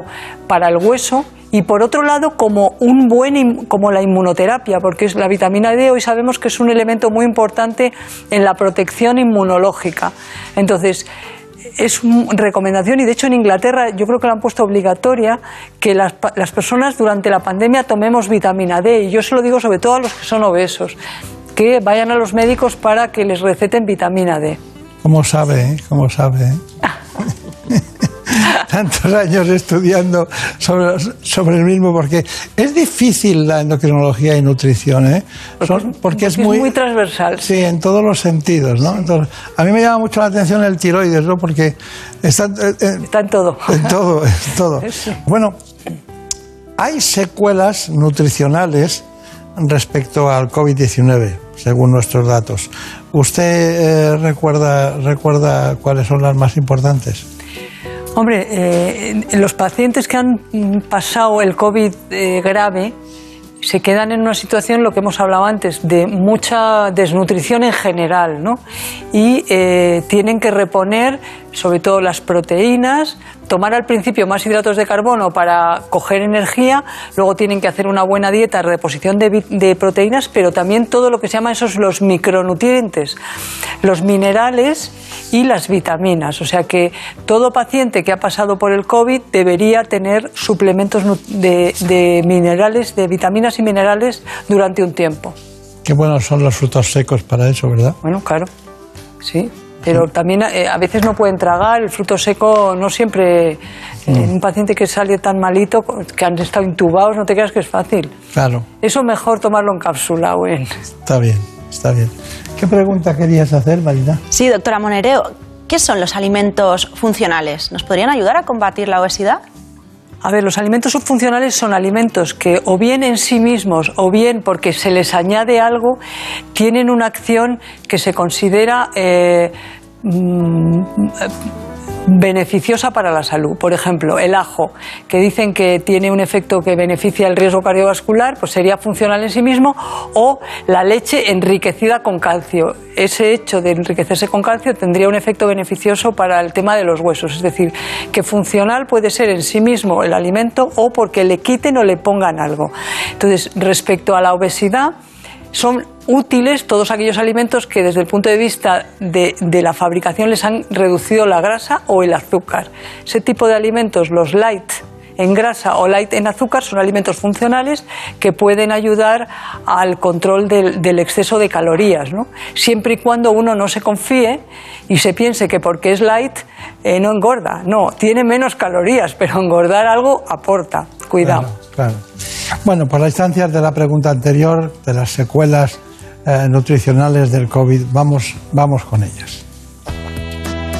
para el hueso y por otro lado, como un buen como la inmunoterapia, porque es la vitamina D hoy sabemos que es un elemento muy importante en la protección inmunológica. Entonces, es una recomendación y de hecho en Inglaterra yo creo que la han puesto obligatoria que las, las personas durante la pandemia tomemos vitamina D y yo se lo digo sobre todo a los que son obesos que vayan a los médicos para que les receten vitamina D. ¿Cómo sabe? eh? ¿Cómo sabe? Tantos años estudiando sobre, sobre el mismo, porque es difícil la endocrinología y nutrición, ¿eh? Son- porque, es muy, transversal. Sí, en todos los sentidos, ¿no? Entonces, a mí me llama mucho la atención el tiroides, ¿no? Porque está, eh, eh, Está en todo. en todo, en todo. Bueno, hay secuelas nutricionales respecto al COVID-19, según nuestros datos. ¿Usted eh, recuerda, recuerda cuáles son las más importantes? Hombre, eh, los pacientes que han pasado el COVID eh, grave se quedan en una situación, lo que hemos hablado antes, de mucha desnutrición en general, ¿no? Y eh, tienen que reponer, sobre todo las proteínas, tomar al principio más hidratos de carbono para coger energía, luego tienen que hacer una buena dieta, reposición de, proteínas, pero también todo lo que se llama esos los micronutrientes, los minerales y las vitaminas. O sea que todo paciente que ha pasado por el COVID debería tener suplementos de, de minerales, de vitaminas y minerales durante un tiempo. Qué buenos son los frutos secos para eso, ¿verdad? Bueno, claro, sí. Pero también eh, a veces no pueden tragar, el fruto seco no siempre. eh, En un paciente que sale tan malito, que han estado intubados, no te creas que es fácil. Claro, Eso mejor tomarlo en cápsula o en. está bien, está bien. ¿Qué pregunta querías hacer, Marina? Sí, doctora Monereo, ¿qué son los alimentos funcionales? ¿Nos podrían ayudar a combatir la obesidad? A ver, los alimentos subfuncionales son alimentos que o bien en sí mismos o bien porque se les añade algo, tienen una acción que se considera eh, mm, beneficiosa para la salud. Por ejemplo, el ajo, que dicen que tiene un efecto que beneficia el riesgo cardiovascular, pues sería funcional en sí mismo, o la leche enriquecida con calcio. Ese hecho de enriquecerse con calcio tendría un efecto beneficioso para el tema de los huesos. Es decir, que funcional puede ser en sí mismo el alimento o porque le quiten o le pongan algo. Entonces, respecto a la obesidad, son útiles todos aquellos alimentos que desde el punto de vista de, la fabricación les han reducido la grasa o el azúcar. Ese tipo de alimentos, los light en grasa o light en azúcar, son alimentos funcionales que pueden ayudar al control del, exceso de calorías, ¿no? siempre y cuando uno no se confíe y se piense que porque es light eh, no engorda. No, tiene menos calorías, pero engordar algo aporta. Cuidado. Claro. Bueno, por las instancias de la pregunta anterior, de las secuelas eh, nutricionales del COVID, vamos, vamos con ellas.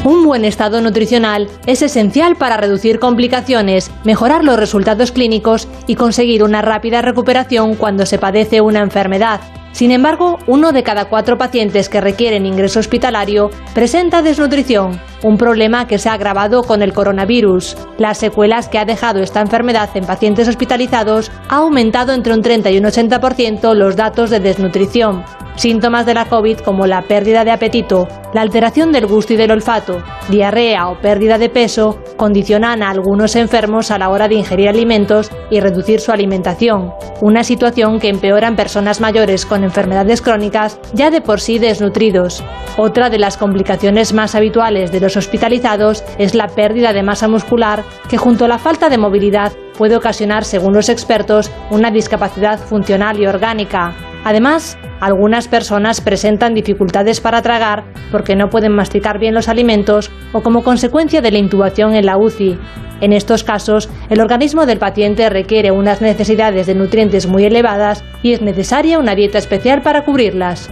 Un buen estado nutricional es esencial para reducir complicaciones, mejorar los resultados clínicos y conseguir una rápida recuperación cuando se padece una enfermedad. Sin embargo, uno de cada cuatro pacientes que requieren ingreso hospitalario presenta desnutrición, un problema que se ha agravado con el coronavirus. Las secuelas que ha dejado esta enfermedad en pacientes hospitalizados ha aumentado entre un 30 y un 80% los datos de desnutrición. Síntomas de la COVID como la pérdida de apetito, la alteración del gusto y del olfato, diarrea o pérdida de peso condicionan a algunos enfermos a la hora de ingerir alimentos y reducir su alimentación, una situación que empeora en personas mayores con enfermedades crónicas ya de por sí desnutridos. Otra de las complicaciones más habituales de los hospitalizados es la pérdida de masa muscular que junto a la falta de movilidad puede ocasionar, según los expertos, una discapacidad funcional y orgánica. Además, algunas personas presentan dificultades para tragar porque no pueden masticar bien los alimentos o como consecuencia de la intubación en la UCI. En estos casos, el organismo del paciente requiere unas necesidades de nutrientes muy elevadas y es necesaria una dieta especial para cubrirlas.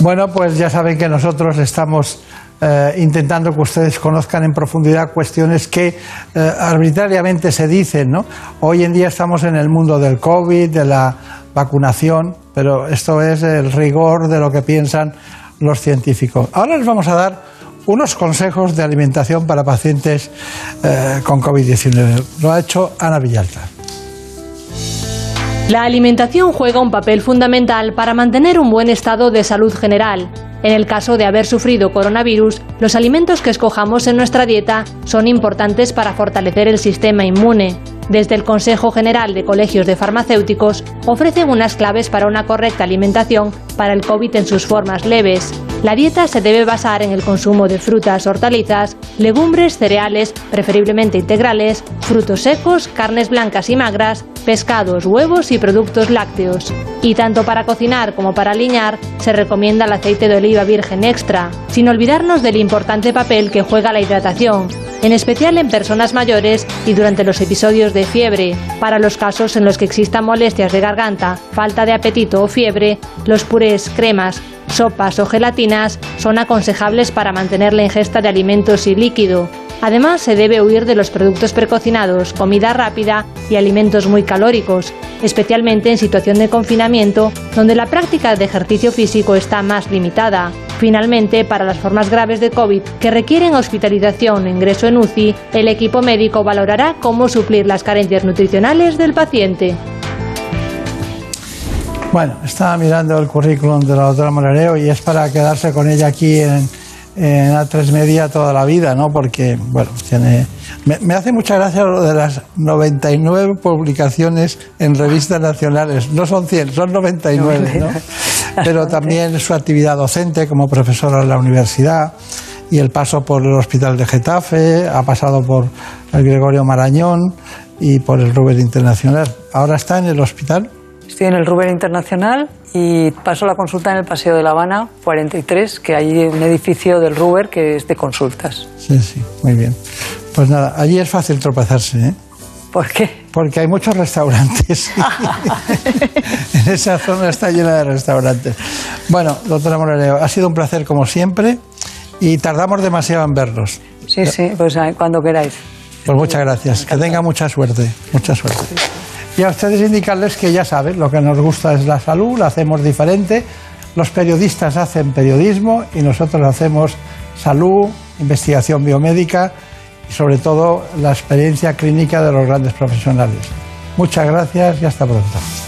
Bueno, pues ya saben que nosotros estamos eh, intentando que ustedes conozcan en profundidad cuestiones que eh, arbitrariamente se dicen. ¿no? Hoy en día estamos en el mundo del COVID, de la vacunación, pero esto es el rigor de lo que piensan los científicos. Ahora les vamos a dar unos consejos de alimentación para pacientes eh, con COVID-19. Lo ha hecho Ana Villalta. La alimentación juega un papel fundamental para mantener un buen estado de salud general. En el caso de haber sufrido coronavirus, los alimentos que escojamos en nuestra dieta son importantes para fortalecer el sistema inmune. Desde el Consejo General de Colegios de Farmacéuticos ofrecen unas claves para una correcta alimentación para el COVID en sus formas leves. La dieta se debe basar en el consumo de frutas, hortalizas, legumbres, cereales, preferiblemente integrales, frutos secos, carnes blancas y magras, pescados, huevos y productos lácteos. Y tanto para cocinar como para aliñar se recomienda el aceite de oliva virgen extra, sin olvidarnos del importante papel que juega la hidratación, en especial en personas mayores y durante los episodios de fiebre. Para los casos en los que existan molestias de garganta, falta de apetito o fiebre, los purés, cremas, sopas o gelatinas son aconsejables para mantener la ingesta de alimentos y líquido. Además, se debe huir de los productos precocinados, comida rápida y alimentos muy calóricos, especialmente en situación de confinamiento, donde la práctica de ejercicio físico está más limitada. Finalmente, para las formas graves de COVID que requieren hospitalización o ingreso en UCI, el equipo médico valorará cómo suplir las carencias nutricionales del paciente. Bueno, estaba mirando el currículum de la doctora Morareo y es para quedarse con ella aquí en, en A3 Media toda la vida, ¿no? Porque, bueno, tiene... Me, me, hace mucha gracia lo de las 99 publicaciones en revistas nacionales. No son 100, son 99, ¿no? Pero también su actividad docente como profesora en la universidad y el paso por el Hospital de Getafe, ha pasado por el Gregorio Marañón y por el Ruber Internacional. Ahora está en el hospital Estoy en el Ruber Internacional y paso la consulta en el Paseo de La Habana 43, que hay un edificio del Ruber que es de consultas. Sí, sí, muy bien. Pues nada, allí es fácil tropezarse, ¿eh? ¿Por qué? Porque hay muchos restaurantes. en esa zona está llena de restaurantes. Bueno, doctora Moreleo, ha sido un placer como siempre y tardamos demasiado en verlos. Sí, sí, pues cuando queráis. Pues muchas gracias. Que tenga mucha suerte. Mucha suerte. Y a ustedes indicarles que ya saben, lo que nos gusta es la salud, la hacemos diferente. Los periodistas hacen periodismo y nosotros hacemos salud, investigación biomédica y sobre todo la experiencia clínica de los grandes profesionales. Muchas gracias y hasta pronto.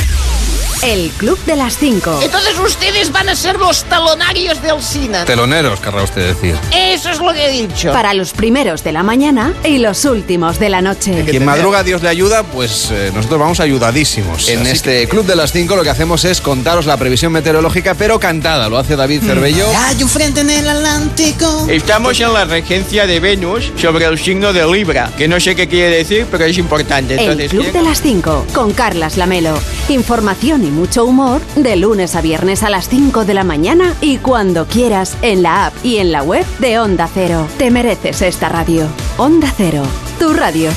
El Club de las 5. Entonces ustedes van a ser los talonarios del cine. Teloneros, querrá usted decir. Eso es lo que he dicho. Para los primeros de la mañana y los últimos de la noche. Quien madruga Dios le ayuda, pues eh, nosotros vamos ayudadísimos. En Así este Club de las 5 lo que hacemos es contaros la previsión meteorológica, pero cantada. Lo hace David Cervello. Hay un frente en el Atlántico. Estamos en la regencia de Venus sobre el signo de Libra, que no sé qué quiere decir, pero es importante. El Club de las 5 con Carlas Lamelo. Información y mucho humor de lunes a viernes a las 5 de la mañana y cuando quieras en la app y en la web de Onda Cero. Te mereces esta radio. Onda Cero, tu radio.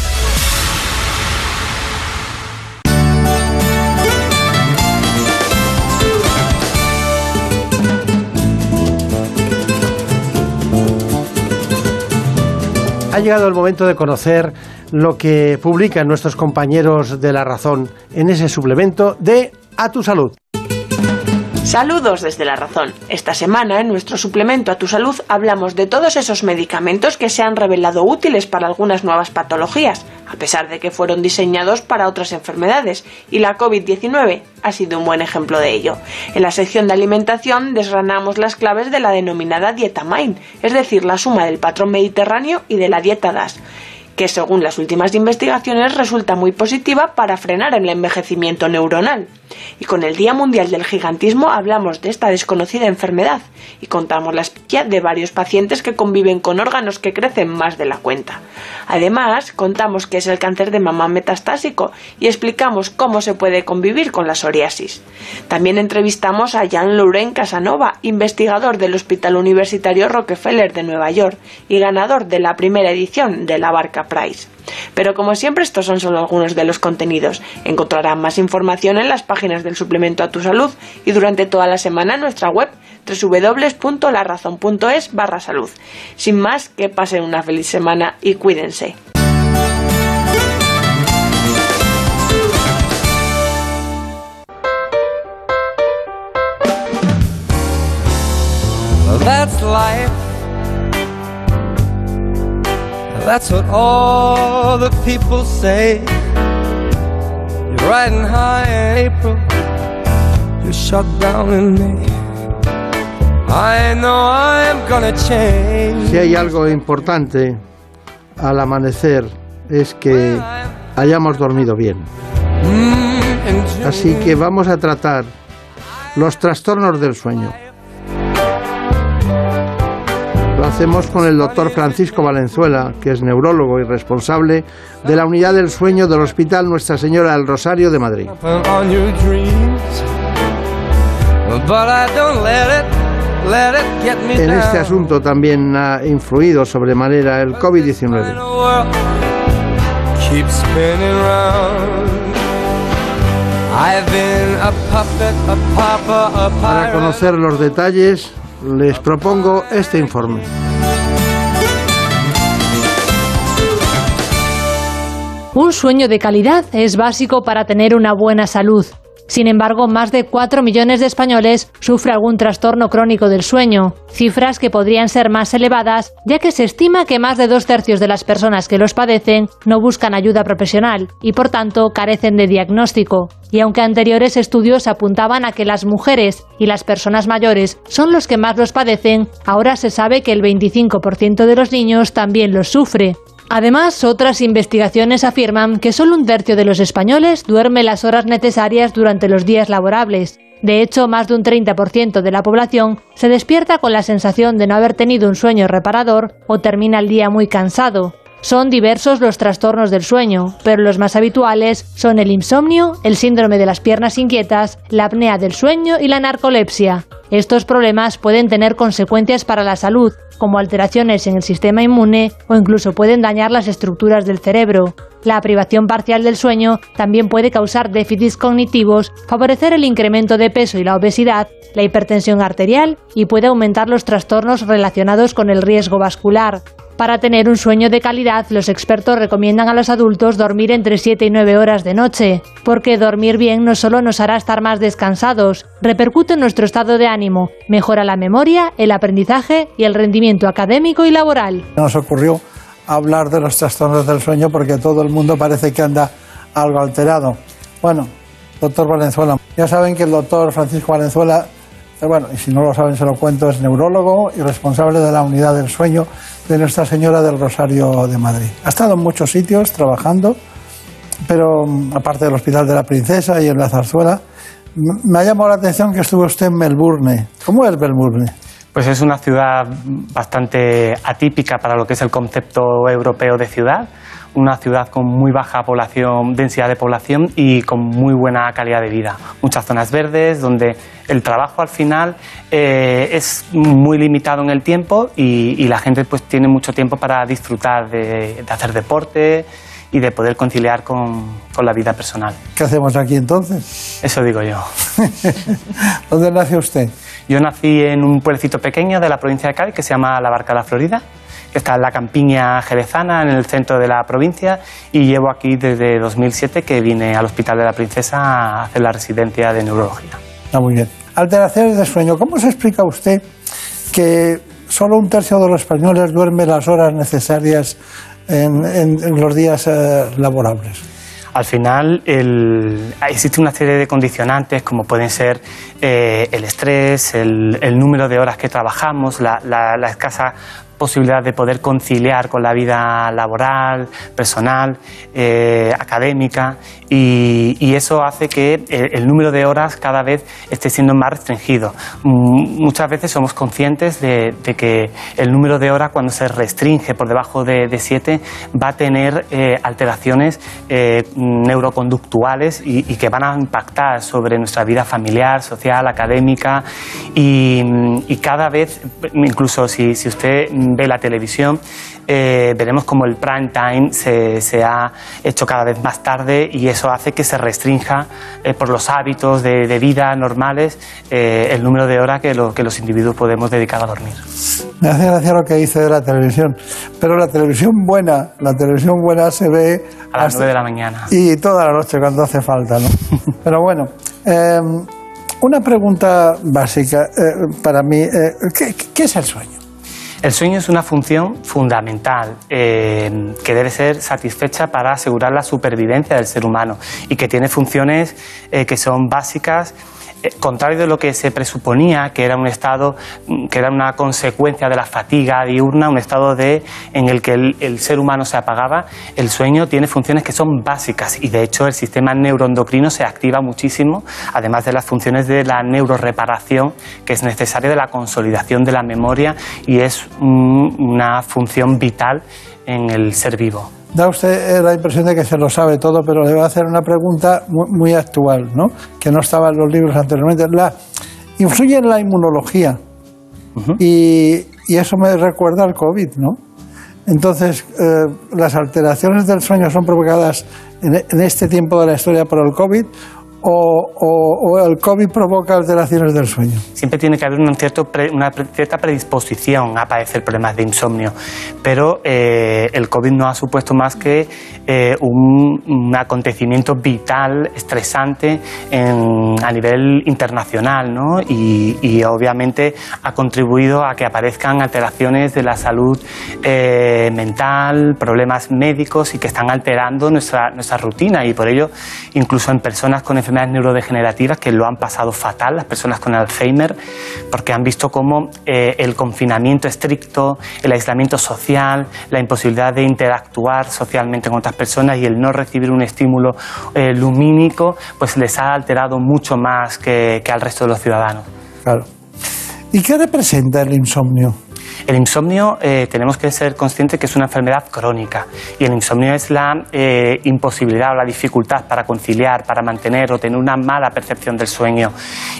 Ha llegado el momento de conocer lo que publican nuestros compañeros de La Razón en ese suplemento de A tu Salud. Saludos desde la razón. Esta semana, en nuestro suplemento a tu salud, hablamos de todos esos medicamentos que se han revelado útiles para algunas nuevas patologías, a pesar de que fueron diseñados para otras enfermedades, y la COVID-19 ha sido un buen ejemplo de ello. En la sección de alimentación desgranamos las claves de la denominada dieta MIND, es decir, la suma del patrón mediterráneo y de la dieta DAS que según las últimas investigaciones resulta muy positiva para frenar el envejecimiento neuronal. Y con el Día Mundial del Gigantismo hablamos de esta desconocida enfermedad y contamos la experiencia de varios pacientes que conviven con órganos que crecen más de la cuenta. Además, contamos qué es el cáncer de mama metastásico y explicamos cómo se puede convivir con la psoriasis. También entrevistamos a Jean Lauren Casanova, investigador del Hospital Universitario Rockefeller de Nueva York y ganador de la primera edición de la Barca Prize. Pero como siempre estos son solo algunos de los contenidos. Encontrarán más información en las páginas del suplemento a tu salud y durante toda la semana en nuestra web www.larazón.es barra salud. Sin más, que pasen una feliz semana y cuídense. That's what all the people say. You're riding high in April. You're shut down in May. I know I'm gonna change. Si hay algo importante al amanecer es que hayamos dormido bien. Así que vamos a tratar los trastornos del sueño. Lo hacemos con el doctor Francisco Valenzuela, que es neurólogo y responsable de la unidad del sueño del Hospital Nuestra Señora del Rosario de Madrid. En este asunto también ha influido sobremanera el COVID-19. The world keeps spinning round. I've been a puppet, a papa, a Para conocer los detalles, les propongo este informe. Un sueño de calidad es básico para tener una buena salud. Sin embargo, más de 4 millones de españoles sufren algún trastorno crónico del sueño, cifras que podrían ser más elevadas, ya que se estima que más de dos tercios de las personas que los padecen no buscan ayuda profesional y por tanto carecen de diagnóstico. Y aunque anteriores estudios apuntaban a que las mujeres y las personas mayores son los que más los padecen, ahora se sabe que el 25% de los niños también los sufre. Además, otras investigaciones afirman que solo un tercio de los españoles duerme las horas necesarias durante los días laborables. De hecho, más de un 30% de la población se despierta con la sensación de no haber tenido un sueño reparador o termina el día muy cansado. Son diversos los trastornos del sueño, pero los más habituales son el insomnio, el síndrome de las piernas inquietas, la apnea del sueño y la narcolepsia. Estos problemas pueden tener consecuencias para la salud, como alteraciones en el sistema inmune o incluso pueden dañar las estructuras del cerebro. La privación parcial del sueño también puede causar déficits cognitivos, favorecer el incremento de peso y la obesidad, la hipertensión arterial y puede aumentar los trastornos relacionados con el riesgo vascular. Para tener un sueño de calidad, los expertos recomiendan a los adultos dormir entre 7 y 9 horas de noche, porque dormir bien no solo nos hará estar más descansados, repercute en nuestro estado de ánimo, mejora la memoria, el aprendizaje y el rendimiento académico y laboral. Nos ocurrió hablar de los trastornos del sueño porque todo el mundo parece que anda algo alterado. Bueno, doctor Valenzuela, ya saben que el doctor Francisco Valenzuela, eh, bueno, y si no lo saben se lo cuento, es neurólogo y responsable de la unidad del sueño de Nuestra Señora del Rosario de Madrid. Ha estado en muchos sitios trabajando, pero mm, aparte del Hospital de la Princesa y en la Zarzuela, me ha llamado la atención que estuvo usted en Melbourne. ¿Cómo es Melbourne? Pues es una ciudad bastante atípica para lo que es el concepto europeo de ciudad. Una ciudad con muy baja población, densidad de población y con muy buena calidad de vida. Muchas zonas verdes donde el trabajo al final eh, es muy limitado en el tiempo y, y la gente pues tiene mucho tiempo para disfrutar de, de hacer deporte y de poder conciliar con, con la vida personal. ¿Qué hacemos aquí entonces? Eso digo yo. ¿Dónde nació usted? Yo nací en un pueblecito pequeño de la provincia de Cádiz que se llama La Barca de la Florida, está en la campiña jerezana, en el centro de la provincia, y llevo aquí desde 2007 que vine al Hospital de la Princesa a hacer la residencia de neurología. Está muy bien. Alteraciones de sueño. ¿Cómo se explica usted que solo un tercio de los españoles duerme las horas necesarias en, en- en los días eh, laborables? Al final el- existe una serie de condicionantes como pueden ser eh, el estrés, el, el número de horas que trabajamos, la, la- la escasa posibilidad de poder conciliar con la vida laboral, personal, eh, académica y, eso hace que el, el número de horas cada vez esté siendo más restringido. Mm, Muchas veces somos conscientes de, que el número de horas cuando se restringe por debajo de, siete va a tener eh, alteraciones eh, neuroconductuales y, que van a impactar sobre nuestra vida familiar, social, académica y, cada vez, incluso si usted ve la televisión, eh, veremos como el prime time se, se ha hecho cada vez más tarde y eso hace que se restrinja eh, por los hábitos de, de vida normales eh, el número de horas que, lo- que los individuos podemos dedicar a dormir. Me hace gracia lo que dice de la televisión. Pero la televisión buena, la televisión buena se ve A las hasta- 9 de la mañana. y toda la noche cuando hace falta, ¿no? Pero bueno, eh, una pregunta básica eh, para mí. eh, ¿qué, qué es el sueño? El sueño es una función fundamental eh, que debe ser satisfecha para asegurar la supervivencia del ser humano y que tiene funciones eh, que son básicas. Eh, Contrario de lo que se presuponía, que era un estado, mm, que era una consecuencia de la fatiga diurna, un estado de, en el que el, ser humano se apagaba, el sueño tiene funciones que son básicas y de hecho el sistema neuroendocrino se activa muchísimo, además de las funciones de la neuroreparación que es necesaria de la consolidación de la memoria y es mm, una función vital en el ser vivo. Da usted eh, la impresión de que se lo sabe todo, pero le voy a hacer una pregunta muy, muy actual, ¿no? Que no estaba en los libros anteriormente. La, influye en la inmunología y, y eso me recuerda al COVID, ¿no? Entonces, eh, las alteraciones del sueño son provocadas en, en este tiempo de la historia por el COVID o, el COVID provoca alteraciones del sueño. Siempre tiene que haber un cierto pre- una cierta predisposición a padecer problemas de insomnio, pero eh, el COVID no ha supuesto más que eh, un, acontecimiento vital, estresante a nivel internacional, ¿no? y, y obviamente ha contribuido a que aparezcan alteraciones de la salud eh, mental, problemas médicos y que están alterando nuestra, nuestra rutina y por ello incluso en personas con enfermedades neurodegenerativas que lo han pasado fatal, las personas con Alzheimer, porque han visto cómo eh, el confinamiento estricto, el aislamiento social, la imposibilidad de interactuar socialmente con otras personas y el no recibir un estímulo eh, lumínico, pues les ha alterado mucho más que, que al resto de los ciudadanos. Claro. ¿Y qué representa el insomnio? El insomnio eh, tenemos que ser conscientes que es una enfermedad crónica y el insomnio es la eh, imposibilidad o la dificultad para conciliar, para mantener o tener una mala percepción del sueño.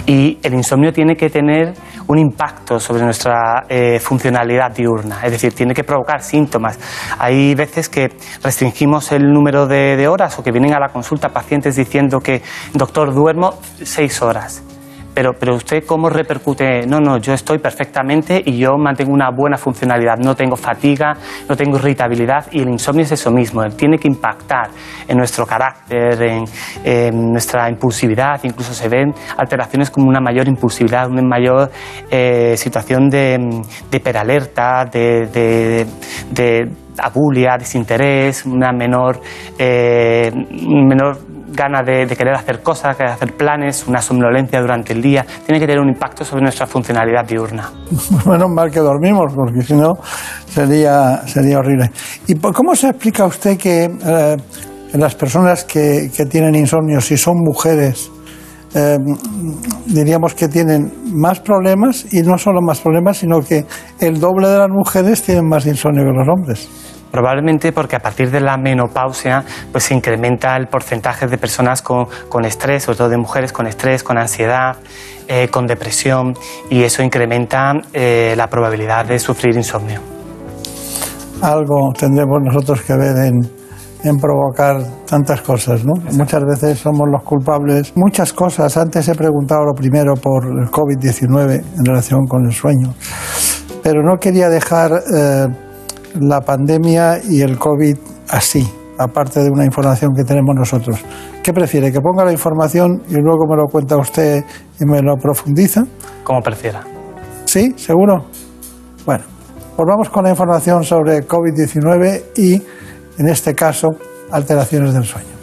Y el insomnio tiene que tener un impacto sobre nuestra eh, funcionalidad diurna, es decir, tiene que provocar síntomas. Hay veces que restringimos el número de, de horas o que vienen a la consulta pacientes diciendo que, doctor, duermo seis horas pero, pero usted cómo repercute, no, no, yo estoy perfectamente y yo mantengo una buena funcionalidad, no tengo fatiga, no tengo irritabilidad y el insomnio es eso mismo, él tiene que impactar en nuestro carácter, en, nuestra impulsividad, incluso se ven alteraciones como una mayor impulsividad, una mayor eh, situación de, de hiperalerta, de, de, de abulia, desinterés, una menor, eh, menor gana de, querer hacer cosas, querer hacer planes, una somnolencia durante el día, tiene que tener un impacto sobre nuestra funcionalidad diurna. Menos mal que dormimos, porque si no sería, sería horrible. ¿Y cómo se explica usted que eh, las personas que, que, tienen insomnio, si son mujeres, eh, diríamos que tienen más problemas y no solo más problemas, sino que el doble de las mujeres tienen más insomnio que los hombres? Probablemente porque a partir de la menopausia pues se incrementa el porcentaje de personas con, con estrés, sobre todo de mujeres con estrés, con ansiedad, eh, con depresión y eso incrementa eh, la probabilidad de sufrir insomnio. Algo tendremos nosotros que ver en, en provocar tantas cosas, ¿no? Muchas veces somos los culpables. Muchas cosas. Antes he preguntado lo primero por el COVID-19 en relación con el sueño, pero no quería dejar eh, la pandemia y el COVID así, aparte de una información que tenemos nosotros. ¿Qué prefiere? ¿Que ponga la información y luego me lo cuenta usted y me lo profundiza? Como prefiera. ¿Sí? ¿Seguro? Bueno, pues vamos con la información sobre COVID-19 y, en este caso, alteraciones del sueño.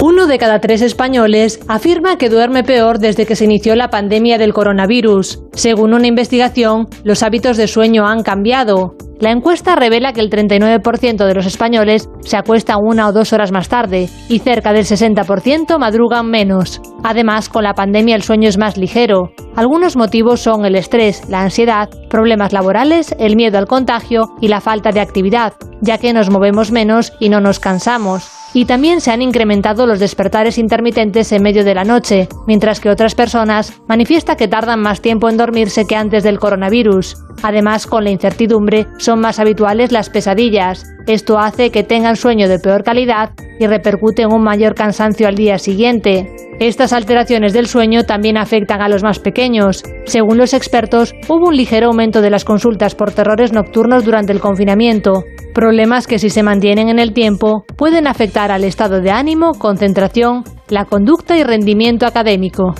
Uno de cada tres españoles afirma que duerme peor desde que se inició la pandemia del coronavirus. Según una investigación, los hábitos de sueño han cambiado. La encuesta revela que el 39% de los españoles se acuesta una o dos horas más tarde y cerca del 60% madrugan menos. Además, con la pandemia el sueño es más ligero. Algunos motivos son el estrés, la ansiedad, problemas laborales, el miedo al contagio y la falta de actividad, ya que nos movemos menos y no nos cansamos y también se han incrementado los despertares intermitentes en medio de la noche, mientras que otras personas manifiestan que tardan más tiempo en dormirse que antes del coronavirus. Además, con la incertidumbre, son más habituales las pesadillas. Esto hace que tengan sueño de peor calidad y repercute en un mayor cansancio al día siguiente. Estas alteraciones del sueño también afectan a los más pequeños. Según los expertos, hubo un ligero de las consultas por terrores nocturnos durante el confinamiento, problemas que si se mantienen en el tiempo pueden afectar al estado de ánimo, concentración, la conducta y rendimiento académico.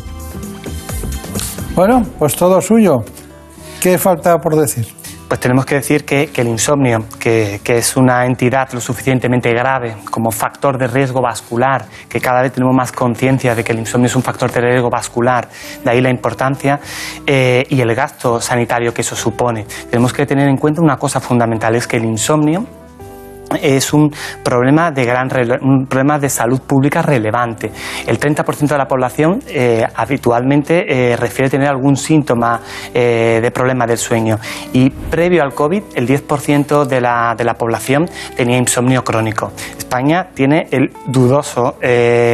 Bueno, pues todo suyo. ¿Qué falta por decir? Pues tenemos que decir que, el insomnio, que, que, es una entidad lo suficientemente grave como factor de riesgo vascular, que cada vez tenemos más conciencia de que el insomnio es un factor de riesgo vascular, de ahí la importancia eh, y el gasto sanitario que eso supone. Tenemos que tener en cuenta una cosa fundamental, es que el insomnio es un problema de gran un problema de salud pública relevante. El 30% de la población eh, habitualmente eh, refiere tener algún síntoma eh, de problema del sueño y previo al COVID el 10% de la, de la población tenía insomnio crónico. España tiene el dudoso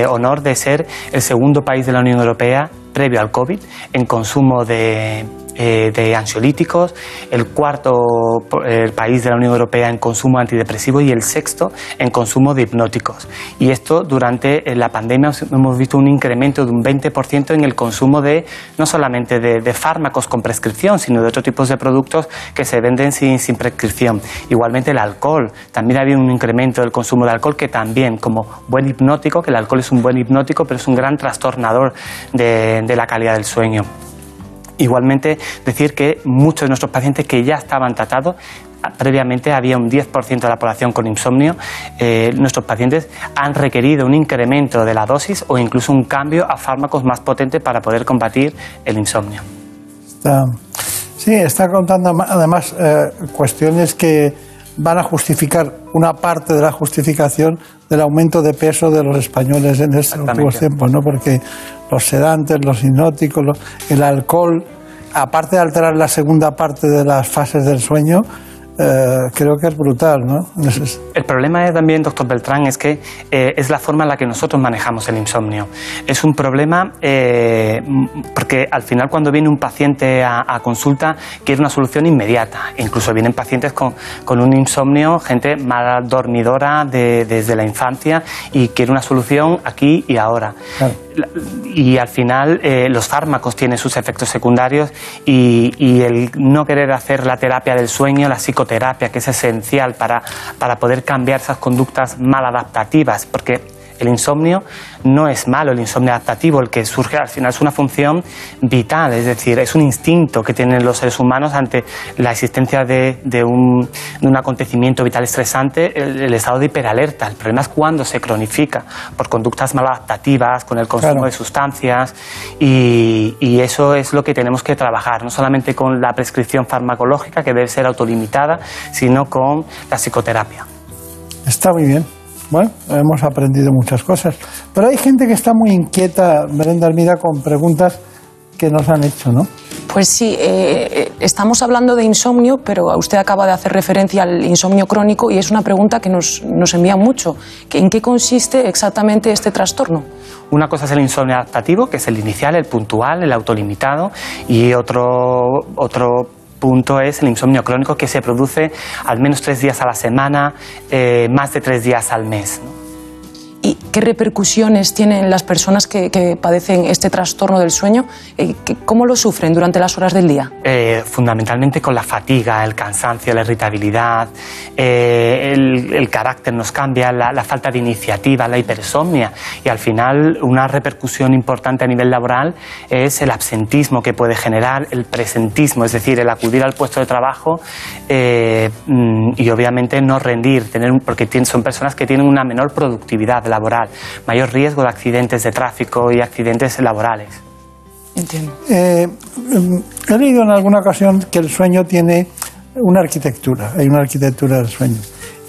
honor de ser el segundo país de la Unión Europea previo al COVID en consumo de eh, de ansiolíticos, el cuarto país de la Unión Europea en consumo antidepresivo y el sexto en consumo de hipnóticos. Y esto durante la pandemia hemos visto un incremento de un 20% en el consumo de no solamente de, fármacos con prescripción, sino de otros tipos de productos que se venden sin, prescripción. Igualmente el alcohol, también ha habido un incremento del consumo de alcohol que también como buen hipnótico, que el alcohol es un buen hipnótico, pero es un gran trastornador de la calidad del sueño. Igualmente, decir que muchos de nuestros pacientes que ya estaban tratados, previamente había un 10% de la población con insomnio, eh, nuestros pacientes han requerido un incremento de la dosis o incluso un cambio a fármacos más potentes para poder combatir el insomnio. Sí, está contando además eh, cuestiones que van a justificar una parte de la justificación del aumento de peso de los españoles en estos últimos tiempos, ¿no? Porque los sedantes, los hipnóticos, el alcohol, aparte de alterar la segunda parte de las fases del sueño, eh, creo que es brutal, ¿no? El problema también, doctor Beltrán, es que eh, es la forma en la que nosotros manejamos el insomnio. Es un problema eh, porque al final cuando viene un paciente a, a, consulta quiere una solución inmediata. Incluso vienen pacientes con, con un insomnio, gente mal dormidora de, desde la infancia y quiere una solución aquí y ahora. Claro. Y al final eh, los fármacos tienen sus efectos secundarios y, y, el no querer hacer la terapia del sueño, la psicoterapia, que es esencial para, para poder cambiar esas conductas maladaptativas, porque el insomnio no es malo, el insomnio adaptativo, el que surge al final es una función vital, es decir, es un instinto que tienen los seres humanos ante la existencia de, un, acontecimiento vital estresante, el, estado de hiperalerta. El problema es cuando se cronifica por conductas maladaptativas, con el consumo de sustancias, y, y eso es lo que tenemos que trabajar, no solamente con la prescripción farmacológica, que debe ser autolimitada, sino con la psicoterapia. Está muy bien. Bueno, hemos aprendido muchas cosas. Pero hay gente que está muy inquieta, Brenda Almida, con preguntas que nos han hecho, ¿no? Pues sí, eh, eh, estamos hablando de insomnio, pero usted acaba de hacer referencia al insomnio crónico y es una pregunta que nos, nos envía mucho. ¿En qué consiste exactamente este trastorno? Una cosa es el insomnio adaptativo, que es el inicial, el puntual, el autolimitado, y otro, otro punto es el insomnio crónico que se produce al menos tres días a la semana, eh, más de tres días al mes. ¿Y qué repercusiones tienen las personas que, padecen este trastorno del sueño? Eh, ¿Cómo lo sufren durante las horas del día? Eh, fundamentalmente con la fatiga, el cansancio, la irritabilidad, eh, el, carácter nos cambia, la, falta de iniciativa, la hipersomnia y al final una repercusión importante a nivel laboral es el absentismo que puede generar, el presentismo, es decir, el acudir al puesto de trabajo mm, y obviamente no rendir, tener, porque son personas que tienen una menor productividad laboral, mayor riesgo de accidentes de tráfico y accidentes laborales. Entiendo. Eh, he leído en alguna ocasión que el sueño tiene una arquitectura, hay una arquitectura del sueño.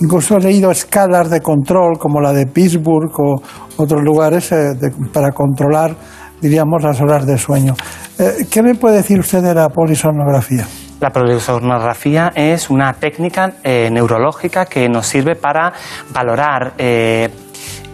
Incluso he leído escalas de control como la de Pittsburgh o otros lugares eh, para controlar, diríamos, las horas de sueño. Eh, ¿Qué me puede decir usted de la polisomnografía? La polisomnografía es una técnica neurológica que nos sirve para valorar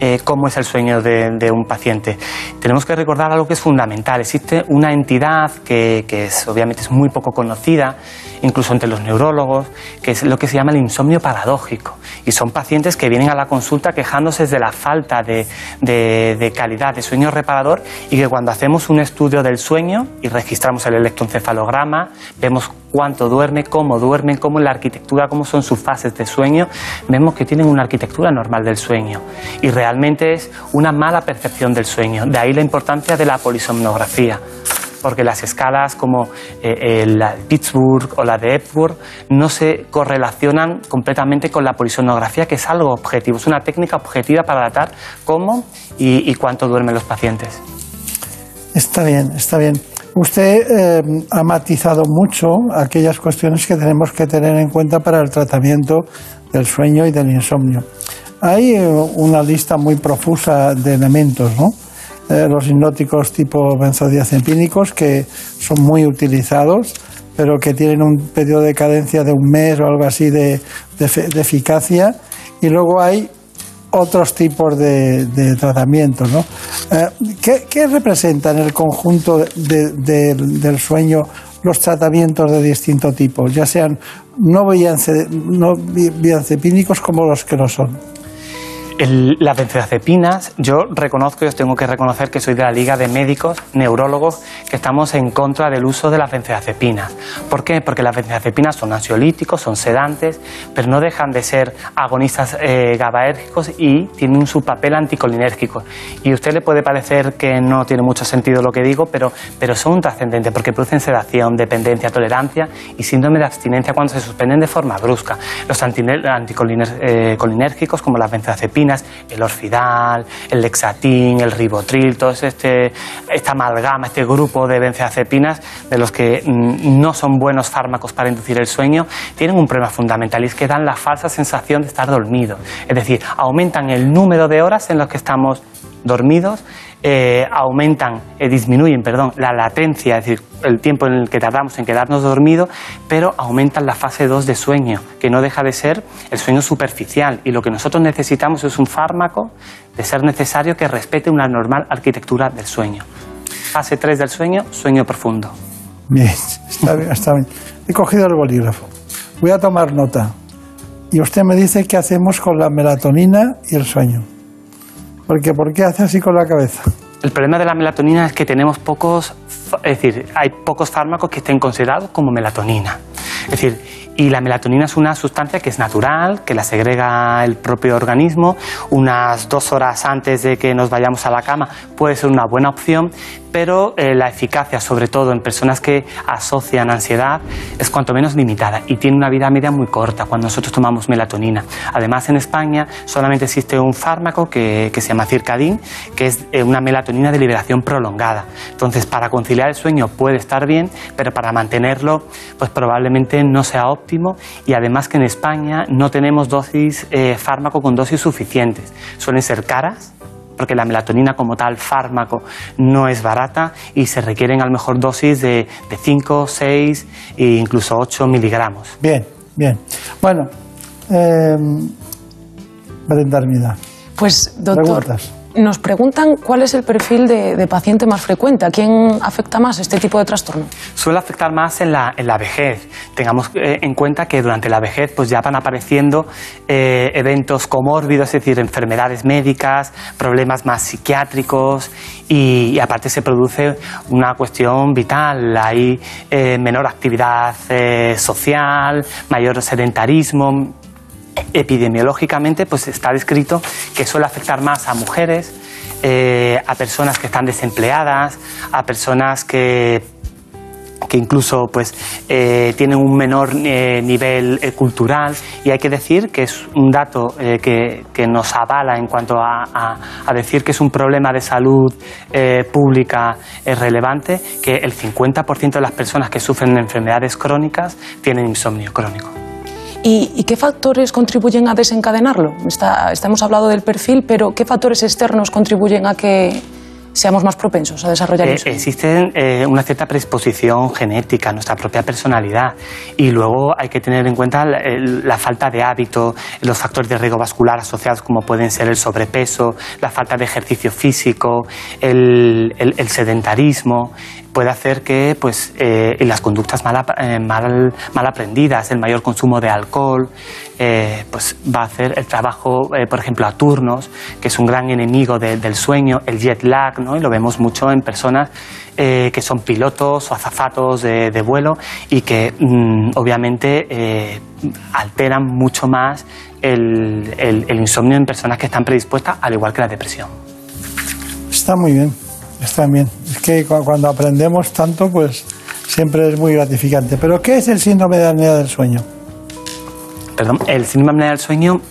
eh, cómo es el sueño de, un paciente. Tenemos que recordar algo que es fundamental. Existe una entidad que, es, obviamente es muy poco conocida, incluso entre los neurólogos, que es lo que se llama el insomnio paradójico. Y son pacientes que vienen a la consulta quejándose de la falta de, de calidad de sueño reparador y que cuando hacemos un estudio del sueño y registramos el electroencefalograma, vemos cuánto duerme, cómo duermen, cómo la arquitectura, cómo son sus fases de sueño, vemos que tienen una arquitectura normal del sueño. Y realmente es una mala percepción del sueño. De ahí la importancia de la polisomnografía porque las escalas como eh, la de Pittsburgh o la de Epworth no se correlacionan completamente con la polisomnografía, que es algo objetivo, es una técnica objetiva para datar cómo y cuánto duermen los pacientes. Está bien, está bien. Usted eh, ha matizado mucho aquellas cuestiones que tenemos que tener en cuenta para el tratamiento del sueño y del insomnio. Hay eh, una lista muy profusa de elementos, ¿no? Eh, los hipnóticos tipo benzodiazepínicos que son muy utilizados, pero que tienen un periodo de cadencia de un mes o algo así de, eficacia. Y luego hay otros tipos de, tratamientos. ¿no? Eh, ¿qué, representan en el conjunto del sueño los tratamientos de distinto tipo, ya sean no, no como los que no son? Las benzodiazepinas, yo reconozco y os tengo que reconocer que soy de la Liga de Médicos, Neurólogos, que estamos en contra del uso de las benzodiazepinas. ¿Por qué? Porque las benzodiazepinas son ansiolíticos, son sedantes, pero no dejan de ser agonistas eh, GABAérgicos y tienen su papel anticolinérgico. Y a usted le puede parecer que no tiene mucho sentido lo que digo, pero, pero son trascendentes porque producen sedación, dependencia, tolerancia y síndrome de abstinencia cuando se suspenden de forma brusca. Los anticolinérgicos, eh, como las benzodiazepinas, el orfidal, el lexatín, el ribotril, todo este, esta amalgama, este grupo de benzodiazepinas de los que mm, no son buenos fármacos para inducir el sueño, tienen un problema fundamental y es que dan la falsa sensación de estar dormido. Es decir, aumentan el número de horas en las que estamos dormidos eh, aumentan, eh, disminuyen, perdón, la latencia, es decir, el tiempo en el que tardamos en quedarnos dormidos, pero aumentan la fase 2 de sueño, que no deja de ser el sueño superficial. Y lo que nosotros necesitamos es un fármaco, de ser necesario, que respete una normal arquitectura del sueño. Fase 3 del sueño, sueño profundo. Bien, está bien, está bien. He cogido el bolígrafo. Voy a tomar nota. Y usted me dice qué hacemos con la melatonina y el sueño. Porque ¿por qué hace así con la cabeza? El problema de la melatonina es que tenemos pocos, es decir, hay pocos fármacos que estén considerados como melatonina. Es decir, y la melatonina es una sustancia que es natural, que la segrega el propio organismo. Unas dos horas antes de que nos vayamos a la cama puede ser una buena opción, pero eh, la eficacia, sobre todo en personas que asocian ansiedad, es cuanto menos limitada y tiene una vida media muy corta cuando nosotros tomamos melatonina. Además, en España solamente existe un fármaco que, se llama Circadin, que es eh, una melatonina de liberación prolongada. Entonces, para conciliar el sueño puede estar bien, pero para mantenerlo, pues probablemente no sea óptimo y además que en España no tenemos dosis eh, fármaco con dosis suficientes. Suelen ser caras porque la melatonina como tal fármaco no es barata y se requieren a lo mejor dosis de, de 5, 6 e incluso 8 miligramos. Bien, bien. Bueno, eh, Brenda Armida. Pues, doctor, nos preguntan cuál es el perfil de, paciente más frecuente, a quién afecta más este tipo de trastorno. Suele afectar más en la, en la vejez. Tengamos eh, en cuenta que durante la vejez pues ya van apareciendo eh, eventos comórbidos, es decir, enfermedades médicas, problemas más psiquiátricos y, aparte se produce una cuestión vital. Hay eh, menor actividad social, mayor sedentarismo, epidemiológicamente pues está descrito que suele afectar más a mujeres, eh, a personas que están desempleadas, a personas que que incluso pues eh, tienen un menor eh, nivel cultural y hay que decir que es un dato que, que, nos avala en cuanto a, a, decir que es un problema de salud pública relevante que el 50% de las personas que sufren de enfermedades crónicas tienen insomnio crónico. ¿Y, qué factores contribuyen a desencadenarlo? Está, hemos hablado del perfil, pero ¿qué factores externos contribuyen a que seamos más propensos a desarrollar eh, eso? Existe eh, una cierta predisposición genética, nuestra propia personalidad, y luego hay que tener en cuenta la, falta de hábito, los factores de riesgo vascular asociados como pueden ser el sobrepeso, la falta de ejercicio físico, el sedentarismo, puede hacer que pues, eh, las conductas mal, eh, mal, mal, aprendidas, el mayor consumo de alcohol, eh, pues va a hacer el trabajo, por ejemplo, a turnos, que es un gran enemigo del sueño, el jet lag, ¿no? y lo vemos mucho en personas que son pilotos o azafatos de, vuelo y que mm, obviamente alteran mucho más el, el insomnio en personas que están predispuestas, al igual que la depresión. Está muy bien. Está bien. Es que cuando aprendemos tanto, pues siempre es muy gratificante. Pero ¿qué es el síndrome de apnea del sueño? Perdón, el síndrome de apnea del sueño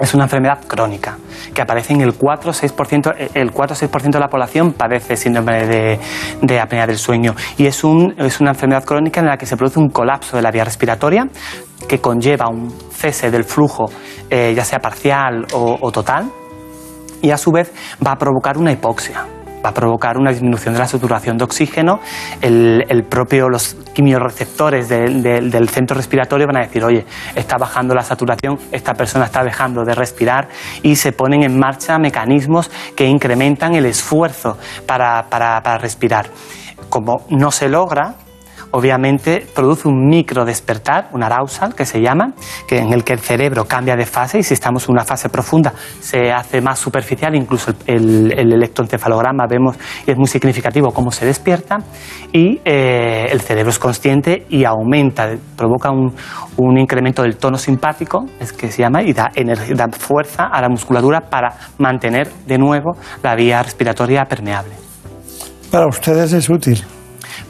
es una enfermedad crónica que aparece en el 4-6%, el 4-6% de la población padece síndrome de, apnea del sueño y es una enfermedad crónica en la que se produce un colapso de la vía respiratoria que conlleva un cese del flujo, eh, ya sea parcial o, o total, y a su vez va a provocar una hipoxia va a provocar una disminución de la saturación de oxígeno. El, propio, los quimioreceptores del centro respiratorio van a decir, oye, está bajando la saturación, esta persona está dejando de respirar y se ponen en marcha mecanismos que incrementan el esfuerzo para, para respirar. Como no se logra, obviamente produce un micro despertar, un arousal que se llama, que en el que el cerebro cambia de fase y si estamos en una fase profunda se hace más superficial, incluso el, electroencefalograma vemos y es muy significativo cómo se despierta y eh, el cerebro es consciente y aumenta, provoca un, incremento del tono simpático, es que se llama, y da, da fuerza a la musculatura para mantener de nuevo la vía respiratoria permeable. Para ustedes es útil.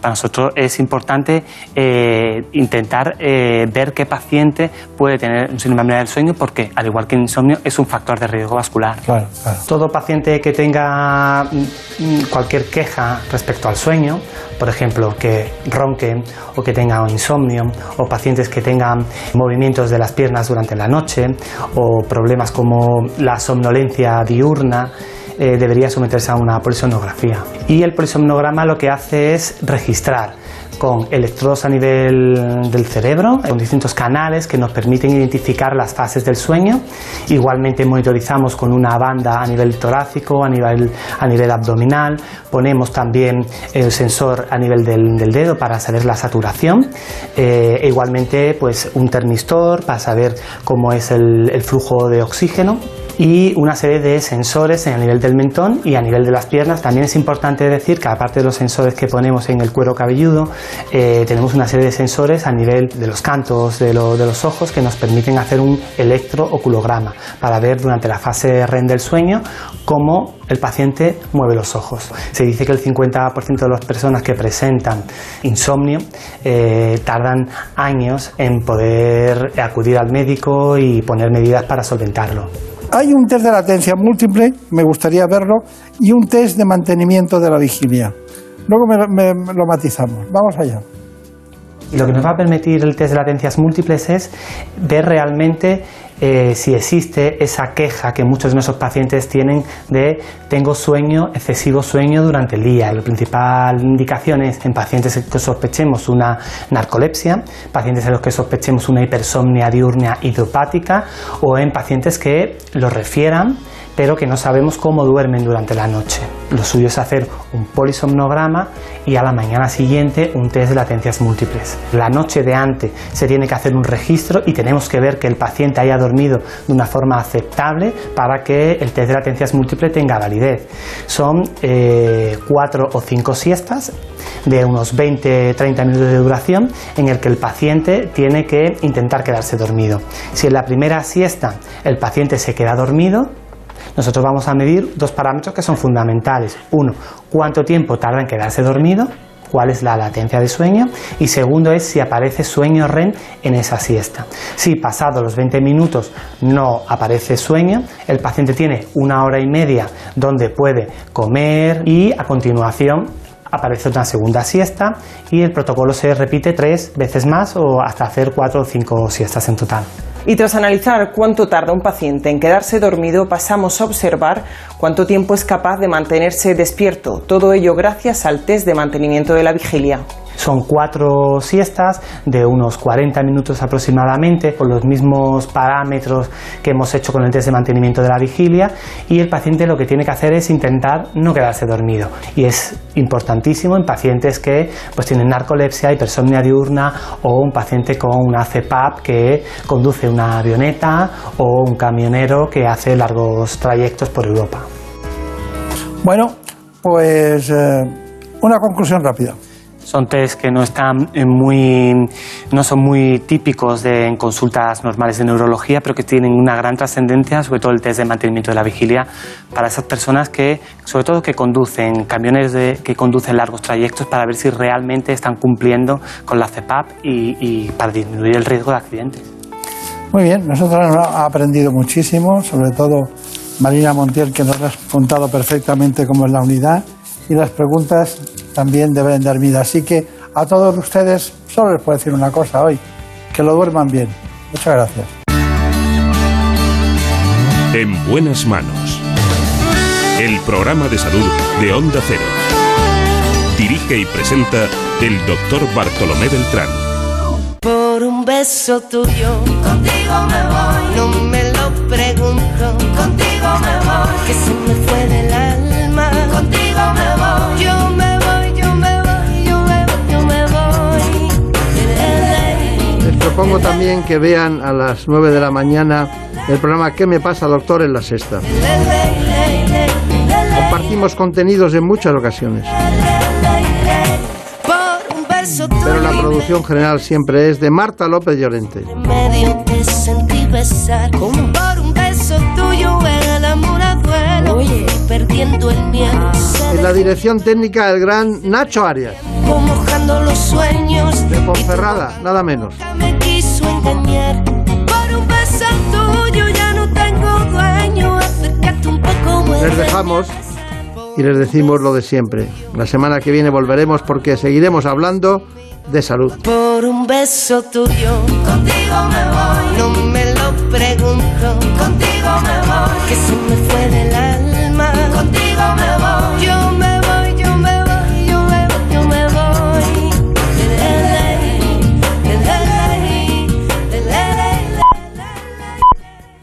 Para nosotros es importante eh, intentar eh, ver qué paciente puede tener un síndrome del sueño porque, al igual que el insomnio, es un factor de riesgo vascular. Todo paciente que tenga mm, cualquier queja respecto al sueño, por ejemplo, que ronque o que tenga insomnio, o pacientes que tengan movimientos de las piernas durante la noche, o problemas como la somnolencia diurna, eh, debería someterse a una polisomnografía. Y el polisomnograma lo que hace es registrar con electrodos a nivel del cerebro, con distintos canales que nos permiten identificar las fases del sueño. Igualmente monitorizamos con una banda a nivel torácico, a nivel, a nivel abdominal. Ponemos también el sensor a nivel del, dedo para saber la saturación. Eh, e igualmente pues un termistor para saber cómo es el flujo de oxígeno y una serie de sensores a nivel del mentón y a nivel de las piernas. También es importante decir que aparte de los sensores que ponemos en el cuero cabelludo, eh, tenemos una serie de sensores a nivel de los cantos de, de los ojos que nos permiten hacer un electrooculograma para ver durante la fase REM del sueño cómo el paciente mueve los ojos. Se dice que el 50% de las personas que presentan insomnio eh, tardan años en poder acudir al médico y poner medidas para solventarlo. Hay un test de latencia múltiple, me gustaría verlo, y un test de mantenimiento de la vigilia. Luego lo matizamos. Vamos allá. Y lo que nos va a permitir el test de latencias múltiples es ver realmente eh, si existe esa queja que muchos de nuestros pacientes tienen de tengo sueño, excesivo sueño durante el día. Y la principal indicación es en pacientes que sospechemos una narcolepsia, pacientes en los que sospechemos una hipersomnia diurna idiopática o en pacientes que lo refieran pero que no sabemos cómo duermen durante la noche. Lo suyo es hacer un polisomnograma y a la mañana siguiente un test de latencias múltiples. La noche de antes se tiene que hacer un registro y tenemos que ver que el paciente haya dormido de una forma aceptable para que el test de latencias múltiples tenga validez. Son eh, cuatro o cinco siestas de unos 20-30 minutos de duración en el que el paciente tiene que intentar quedarse dormido. Si en la primera siesta el paciente se queda dormido, nosotros vamos a medir dos parámetros que son fundamentales. Uno, cuánto tiempo tarda en quedarse dormido, cuál es la latencia de sueño y segundo es si aparece sueño REM en esa siesta. Si pasado los 20 minutos no aparece sueño, el paciente tiene una hora y media donde puede comer y a continuación aparece una segunda siesta y el protocolo se repite tres veces más o hasta hacer cuatro o cinco siestas en total. Y tras analizar cuánto tarda un paciente en quedarse dormido, pasamos a observar cuánto tiempo es capaz de mantenerse despierto. Todo ello gracias al test de mantenimiento de la vigilia. Son cuatro siestas de unos 40 minutos aproximadamente, con los mismos parámetros que hemos hecho con el test de mantenimiento de la vigilia y el paciente lo que tiene que hacer es intentar no quedarse dormido. Y es importantísimo en pacientes que pues, tienen narcolepsia, hipersomnia diurna o un paciente con una CPAP que conduce una avioneta o un camionero que hace largos trayectos por Europa. Bueno, pues eh, una conclusión rápida. Son test que no están muy, no son muy típicos de, en consultas normales de neurología, pero que tienen una gran trascendencia, sobre todo el test de mantenimiento de la vigilia, para esas personas que, sobre todo que conducen camiones de, que conducen largos trayectos, para ver si realmente están cumpliendo con la CEPAP y, y para disminuir el riesgo de accidentes. Muy bien, nosotros hemos aprendido muchísimo, sobre todo Marina Montiel, que nos ha contado perfectamente cómo es la unidad y las preguntas también deben dar vida. Así que a todos ustedes solo les puedo decir una cosa hoy, que lo duerman bien. Muchas gracias. En buenas manos. El programa de salud de Onda Cero. Dirige y presenta el doctor Bartolomé Beltrán. Por un beso tuyo, contigo me voy. No me lo pregunto, contigo me voy. Que se me fue del alma, contigo me voy. Yo propongo también que vean a las 9 de la mañana el programa ¿Qué me pasa, doctor? en la sexta. Compartimos contenidos en muchas ocasiones. Pero la producción general siempre es de Marta López Llorente. medio y perdiendo el miedo En la dirección técnica el gran Nacho Arias. mojando los sueños. De Ponferrada, nada menos. me quiso engañar. Por un beso tuyo ya no tengo dueño. Acércate un poco Les dejamos y les decimos lo de siempre. La semana que viene volveremos porque seguiremos hablando de salud. por un beso tuyo. Contigo me voy. No me lo pregunto. Contigo me voy. Que se me fue del alma contigo me voy.